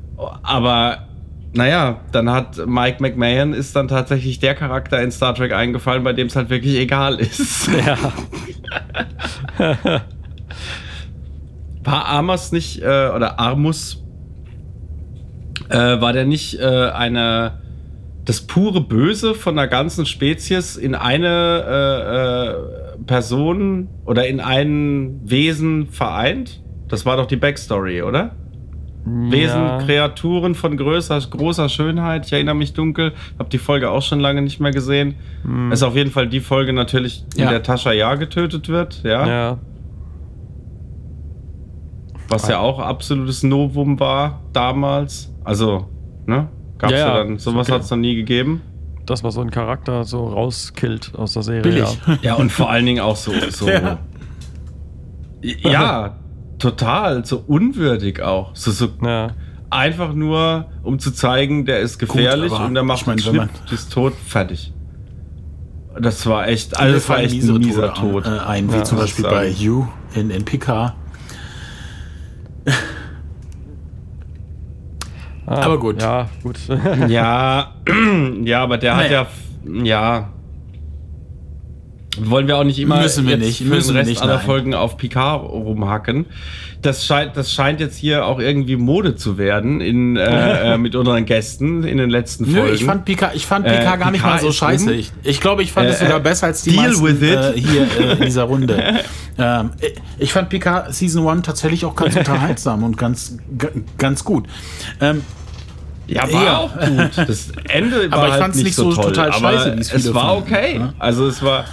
Aber naja, dann hat Mike McMahon ist dann tatsächlich der Charakter in Star Trek eingefallen, bei dem es halt wirklich egal ist. Ja. War Amos nicht, äh, oder Armus, äh, war der nicht äh, eine, das pure Böse von der ganzen Spezies in eine äh, äh, Person oder in ein Wesen vereint? Das war doch die Backstory, oder? Wesen, ja. Kreaturen von größer, großer Schönheit. Ich erinnere mich dunkel. Habe die Folge auch schon lange nicht mehr gesehen. Ist auf jeden Fall die Folge natürlich, in Ja. der Tascha Ja getötet wird. Ja. Ja. Was ja auch absolutes Novum war damals. Also, ne? Gab's ja, Ja, ja. dann, sowas Okay. hat es noch nie gegeben. Dass man so einen Charakter so rauskillt aus der Serie. Billig. Ja. Ja, und vor allen Dingen auch so. so Ja. ja, total. So unwürdig auch. So, so Ja. einfach nur, um zu zeigen, der ist gefährlich aber und der macht ich mein, Schnitt, ist tot, fertig. Das war echt, also das war echt ein mieser Tod. An, äh, ein, wie Ja, zum Beispiel bei. You in, in Picard. Ah, Aber gut. Ja, gut. Ja, ja, aber der hat Naja. ja, ja. Wollen wir auch nicht immer Müssen wir nicht, müssen den Rest nicht, aller. Folgen auf Picard rumhacken. Das scheint, das scheint jetzt hier auch irgendwie Mode zu werden in, äh, äh, mit unseren Gästen in den letzten Nö, Folgen. ich fand Picard, ich fand Äh, Picard gar nicht Picard mal so scheiße. Ich, ich glaube, ich fand Äh, es sogar äh, besser als die deal meisten with it. Äh, hier äh, in dieser Runde. ähm, ich fand Picard Season 1 tatsächlich auch ganz unterhaltsam und ganz, ganz gut. Ähm, Ja, war Ja. auch gut. Das Ende war Aber ich halt fand's nicht nicht so, so toll, total scheiße, wie es es viele war fanden, okay. ne? Also es war.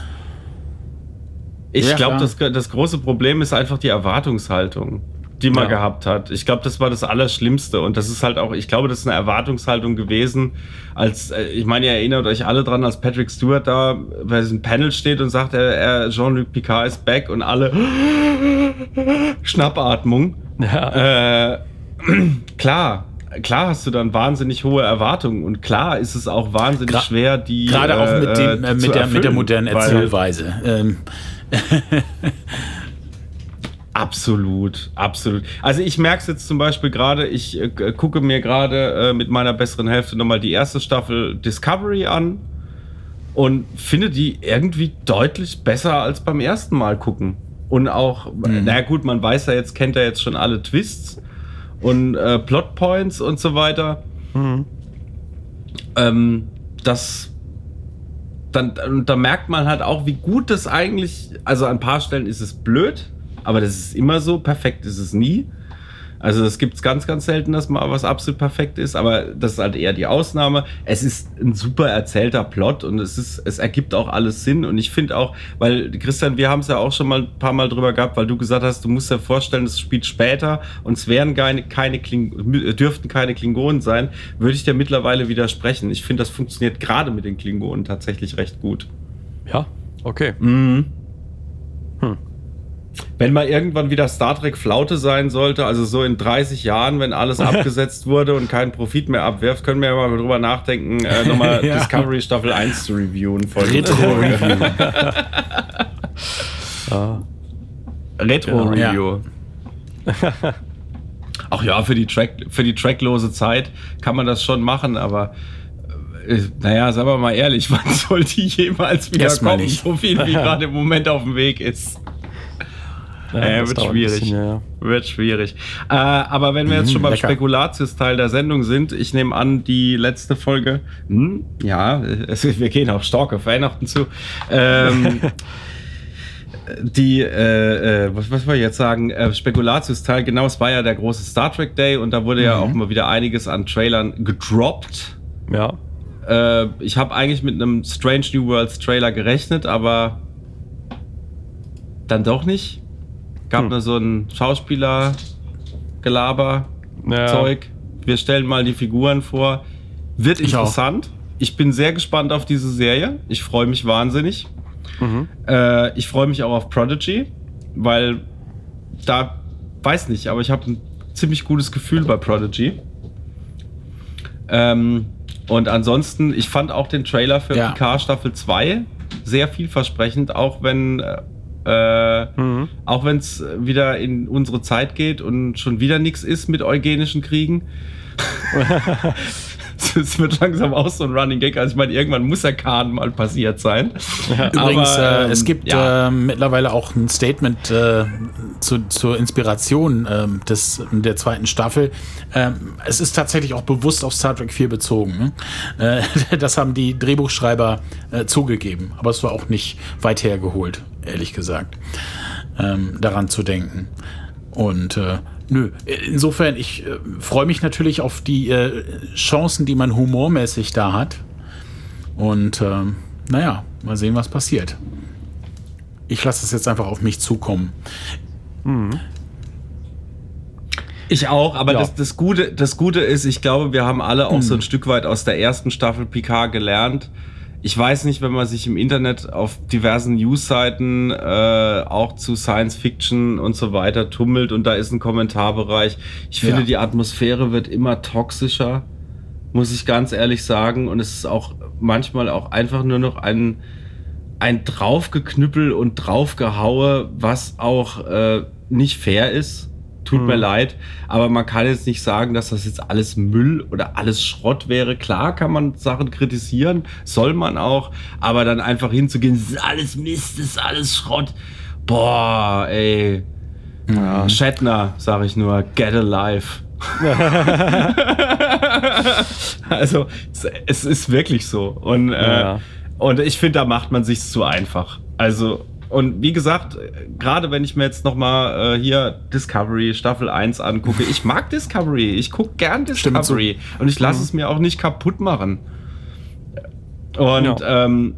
Ich Ja, glaube, das, das große Problem ist einfach die Erwartungshaltung, die man Ja. gehabt hat. Ich glaube, das war das Allerschlimmste. Und das ist halt auch, ich glaube, das ist eine Erwartungshaltung gewesen, als, äh, ich meine, ihr erinnert euch alle dran, als Patrick Stewart da bei diesem Panel steht und sagt, er, er Jean-Luc Picard ist back und alle Schnappatmung. Ja. Äh, klar, klar hast du dann wahnsinnig hohe Erwartungen und klar ist es auch wahnsinnig Gra- schwer, die Gerade auch mit, dem, äh, äh, mit, der, mit der modernen Erzählweise. Ähm, Absolut, absolut. Also ich merke es jetzt zum Beispiel gerade, ich äh, gucke mir gerade äh, mit meiner besseren Hälfte nochmal die erste Staffel Discovery an und finde die irgendwie deutlich besser als beim ersten Mal gucken. Und auch, na gut, man weiß ja jetzt, kennt ja jetzt schon alle Twists und äh, Plotpoints und so weiter. Ähm, das dann, und da merkt man halt auch, wie gut das eigentlich, also an ein paar Stellen ist es blöd, aber das ist immer so, perfekt ist es nie. Also es gibt ganz, ganz selten, dass mal was absolut perfekt ist, aber das ist halt eher die Ausnahme. Es ist ein super erzählter Plot und es ist, es ergibt auch alles Sinn. Und ich finde auch, weil Christian, wir haben es ja auch schon mal ein paar Mal drüber gehabt, weil du gesagt hast, du musst dir vorstellen, es spielt später und es wären keine, keine Kling dürften keine Klingonen sein, würde ich dir mittlerweile widersprechen. Ich finde, das funktioniert gerade mit den Klingonen tatsächlich recht gut. Ja, okay. Mhm. Wenn mal irgendwann wieder Star Trek Flaute sein sollte, also so in 30 Jahren, wenn alles abgesetzt wurde und keinen Profit mehr abwirft, können wir ja mal drüber nachdenken, äh, nochmal Ja. Discovery Staffel 1 zu reviewen. Folge zu Retro Folge. Review. Ah, Retro-Review. Ach ja, für die, Track, für die tracklose Zeit kann man das schon machen, aber äh, naja, sagen wir mal ehrlich, wann soll die jemals wieder Erstmal kommen, nicht. so viel wie gerade im Moment auf dem Weg ist? Ja, Äh, wird schwierig. bisschen, ja, ja. Wird schwierig. Äh, aber wenn wir jetzt Mhm, schon beim lecker. Spekulatius-Teil der Sendung sind, ich nehme an, die letzte Folge, hm, ja, es, wir gehen auch stark auf Weihnachten zu. Ähm, die, äh, äh, was, was wollte ich jetzt sagen, äh, Spekulatius-Teil, genau, es war ja der große Star Trek Day und da wurde ja auch mal wieder einiges an Trailern gedroppt. ja. Äh, ich habe eigentlich mit einem Strange New Worlds Trailer gerechnet, aber dann doch nicht. Gab Hm. nur so ein Schauspieler-Gelaber, Ja. Zeug. Wir stellen mal die Figuren vor. Wird Ich auch. interessant. Ich bin sehr gespannt auf diese Serie. Ich freue mich wahnsinnig. Mhm. Äh, ich freue mich auch auf Prodigy, weil da weiß nicht, aber ich habe ein ziemlich gutes Gefühl bei Prodigy. Ähm, und ansonsten, ich fand auch den Trailer für Ja. Picard Staffel 2 sehr vielversprechend, auch wenn äh, Mhm. auch wenn es wieder in unsere Zeit geht und schon wieder nichts ist mit eugenischen Kriegen. Es wird langsam auch so ein Running Gag. Also ich meine, irgendwann muss der Kahn mal passiert sein. Übrigens, Aber, äh, es ähm, gibt ja. äh, mittlerweile auch ein Statement äh, zu, zur Inspiration ähm, des, der zweiten Staffel. Ähm, es ist tatsächlich auch bewusst auf Star Trek 4 bezogen. Ne? Äh, das haben die Drehbuchschreiber äh, zugegeben. Aber es war auch nicht weit hergeholt, ehrlich gesagt, ähm, daran zu denken. Und äh, nö, insofern, ich äh, freue mich natürlich auf die äh, Chancen, die man humormäßig da hat. Und ähm, naja, mal sehen, was passiert. Ich lasse es jetzt einfach auf mich zukommen. Ich auch, aber Ja. das, das, Gute, das Gute ist, ich glaube, wir haben alle auch so ein Stück weit aus der ersten Staffel Picard gelernt. Ich weiß nicht, wenn man sich im Internet auf diversen Newsseiten äh, auch zu Science Fiction und so weiter tummelt und da ist ein Kommentarbereich. Ich finde, Ja. die Atmosphäre wird immer toxischer, muss ich ganz ehrlich sagen. Und es ist auch manchmal auch einfach nur noch ein, ein Draufgeknüppel und Draufgehaue, was auch äh, nicht fair ist. Tut mir leid, aber man kann jetzt nicht sagen, dass das jetzt alles Müll oder alles Schrott wäre. Klar kann man Sachen kritisieren, soll man auch, aber dann einfach hinzugehen, das ist alles Mist, das ist alles Schrott. Boah, ey. Shatner, sag ich nur, get alive. also, es, es ist wirklich so. Und, äh, Ja. und ich finde, da macht man sich zu einfach. Also, und wie gesagt, gerade wenn ich mir jetzt noch mal äh, hier Discovery Staffel 1 angucke, ich mag Discovery, ich gucke gern Stimmt. Discovery und ich lasse es mir auch nicht kaputt machen. Und ähm,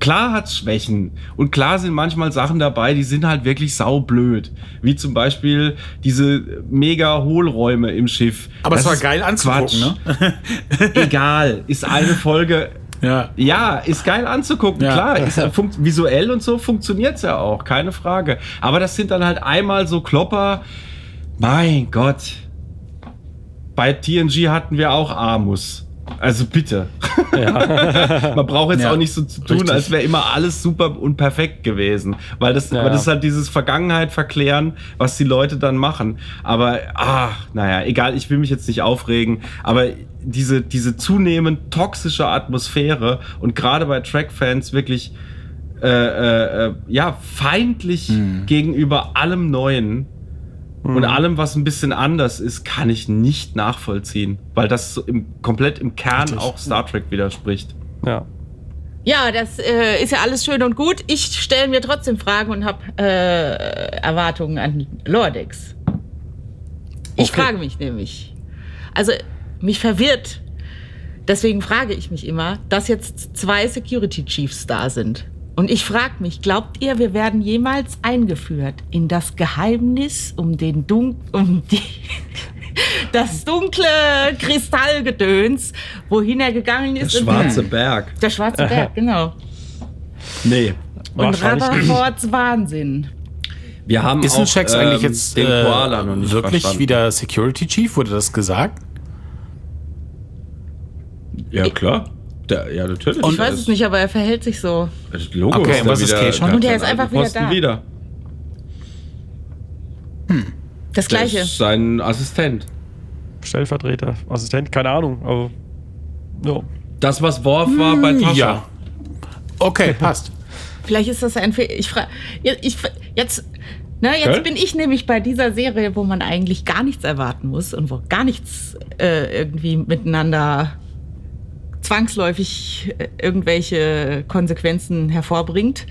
klar hat Schwächen und klar sind manchmal Sachen dabei, die sind halt wirklich saublöd. Wie zum Beispiel diese mega Hohlräume im Schiff. Aber es Das war ist geil anzugucken, Quatsch. ne? Egal, ist eine Folge Ja. ja, ist geil anzugucken, Ja. klar. Ist, visuell und so funktioniert's ja auch, keine Frage. Aber das sind dann halt einmal so Klopper. Mein Gott. Bei TNG hatten wir auch Amus. Also bitte. Man braucht jetzt Ja, auch nicht so zu tun, richtig. als wäre immer alles super und perfekt gewesen. Weil das, Ja. weil das ist halt dieses Vergangenheit verklären, was die Leute dann machen. Aber, ah, naja, egal, ich will mich jetzt nicht aufregen. Aber diese, diese zunehmend toxische Atmosphäre und gerade bei Track-Fans wirklich äh, äh, äh, ja, feindlich Hm. gegenüber allem Neuen und allem, was ein bisschen anders ist, kann ich nicht nachvollziehen, weil das so im, komplett im Kern Richtig. auch Star Trek widerspricht. Ja. Ja, das äh, ist ja alles schön und gut. Ich stelle mir trotzdem Fragen und habe äh, Erwartungen an Lordex. Ich Okay. frage mich nämlich. Also, mich verwirrt. Deswegen frage ich mich immer, dass jetzt zwei Security Chiefs da sind. Und ich frage mich, glaubt ihr, wir werden jemals eingeführt in das Geheimnis um den Dun um die das dunkle Kristallgedöns, wohin er gegangen Der ist? und- schwarze Berg. Der schwarze Berg, genau. Nee. Und. Rutherfords Wahnsinn. Wir haben Ist auch, ein Shax ähm, eigentlich jetzt den äh, Koala noch nicht wirklich verstanden. wieder Security Chief? Wurde das gesagt? Ja, klar. Der, ja, natürlich. Ich weiß es nicht, aber er verhält sich so. Das Logo Okay, ist da was ist wieder, Keishon? der Und er ist einfach wieder da. wieder. Das Der Gleiche. ist sein Assistent. Stellvertreter, Assistent, keine Ahnung. Aber, ja. Das, was Worf war bei Tascha. Ja. Okay, passt. Vielleicht ist das ein Fehler. Ich frage. Ich, jetzt. Na, jetzt Gell? bin ich nämlich bei dieser Serie, wo man eigentlich gar nichts erwarten muss und wo gar nichts äh, irgendwie miteinander zwangsläufig äh, irgendwelche Konsequenzen hervorbringt.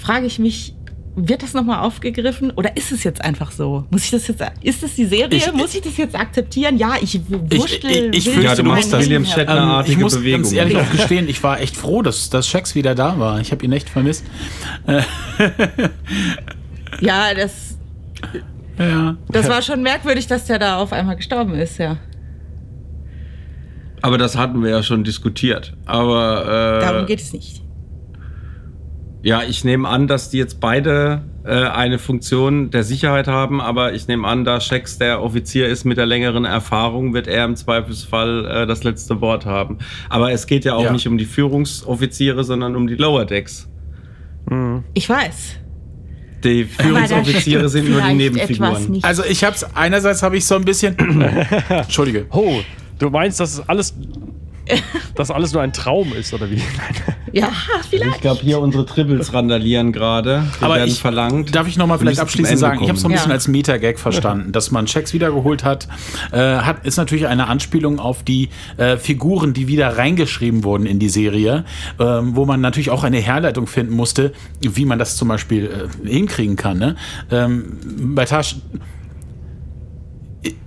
Frage ich mich, wird das nochmal aufgegriffen oder ist es jetzt einfach so? Muss ich das jetzt, ist das die Serie? Ich- muss ich das jetzt akzeptieren? Ja, ich wurschtel. ich- ich wild fürchte, Ja, du machst Leben William. Ähm, ich artige muss Bewegung. ganz ehrlich Ja. auch gestehen, ich war echt froh, dass, dass Shax wieder da war. Ich habe ihn echt vermisst. Ja, das, Ja. das war schon merkwürdig, dass der da auf einmal gestorben ist, ja. Aber das hatten wir ja schon diskutiert. Aber äh, Darum geht es nicht. ja, ich nehme an, dass die jetzt beide äh, eine Funktion der Sicherheit haben, aber ich nehme an, da Shax der Offizier ist mit der längeren Erfahrung, wird er im Zweifelsfall äh, das letzte Wort haben. Aber es geht ja auch Ja. nicht um die Führungsoffiziere, sondern um die Lower Decks. Ich weiß. Die Führungsoffiziere sind nur die Nebenfiguren. nicht. Also ich hab's, einerseits habe ich so ein bisschen. Entschuldige. Oh, du meinst, dass es alles, dass alles nur ein Traum ist, oder wie? Ja, Ich vielleicht. glaube, hier unsere Tribbles randalieren gerade. Die Aber werden ich, verlangt. darf ich nochmal vielleicht abschließend sagen, ich habe so ein kommen. bisschen Ja. als Meta-Gag verstanden, dass man Checks wiedergeholt hat, äh, hat, ist natürlich eine Anspielung auf die äh, Figuren, die wieder reingeschrieben wurden in die Serie, ähm, wo man natürlich auch eine Herleitung finden musste, wie man das zum Beispiel äh, hinkriegen kann. Ne? Ähm, bei Tasch.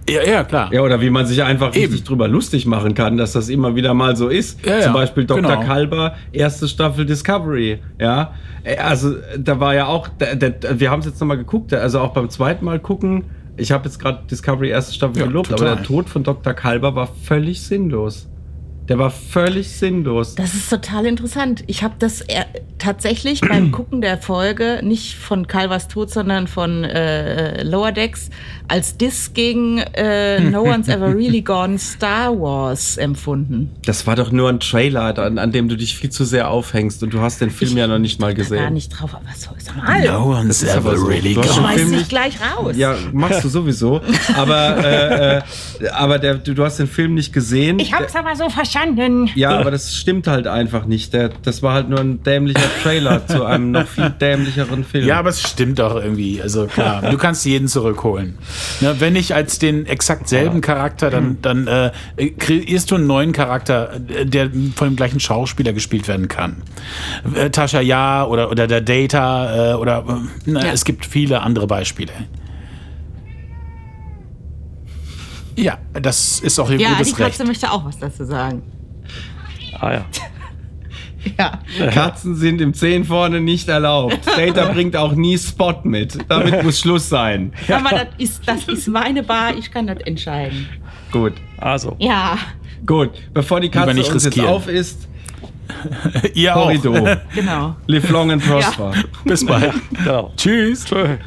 Ja, ja, klar. Ja, oder wie man sich einfach Eben. richtig drüber lustig machen kann, dass das immer wieder mal so ist. Ja, Zum Beispiel Dr. genau. Kalber, erste Staffel Discovery. Ja, Äh, also da war ja auch, der, der, wir haben es jetzt nochmal geguckt, also auch beim zweiten Mal gucken. Ich habe jetzt gerade Discovery erste Staffel gelobt, total. aber der Tod von Dr. Kalber war völlig sinnlos. Der war völlig sinnlos. Das ist total interessant. Ich habe das äh, tatsächlich beim Gucken der Folge nicht von Calvas Tod, sondern von äh, Lower Decks als Diss gegen äh, No One's Ever Really Gone Star Wars empfunden. Das war doch nur ein Trailer, an, an dem du dich viel zu sehr aufhängst und du hast den Film Ich ja noch nicht mal Da gar gesehen. nicht drauf, aber so ist mal. No one's ist aber ever so. really gone. Schmeiß Film dich nicht- gleich raus. Ja, machst du sowieso. Aber, äh, äh, aber der, du, du hast den Film nicht gesehen. Ich hab's aber so verstanden. Ja, aber das stimmt halt einfach nicht. Der, das war halt nur ein dämlicher Trailer zu einem noch viel dämlicheren Film. Ja, aber es stimmt doch irgendwie. Also klar, du kannst jeden zurückholen. Ne, wenn nicht als den exakt selben Charakter, dann, dann äh, kreierst du einen neuen Charakter, äh, der von dem gleichen Schauspieler gespielt werden kann. Äh, Tasha Ja oder, oder der Data äh, oder äh, na, Ja. es gibt viele andere Beispiele. Ja, das ist auch ihr Ja, die gutes Recht. Katze möchte auch was dazu sagen. Ah ja. Ja. Katzen sind im 10 vorne nicht erlaubt. Data bringt auch nie Spot mit. Damit muss Schluss sein. Aber das ist, das ist meine Bar, ich kann das entscheiden. Gut. Also. Ja, Gut. Bevor die Katze nicht uns jetzt riskieren. auf ist, Ihr auch. Corridor. genau. Live long and prosper. Bis bald. Genau. Tschüss. Tschö.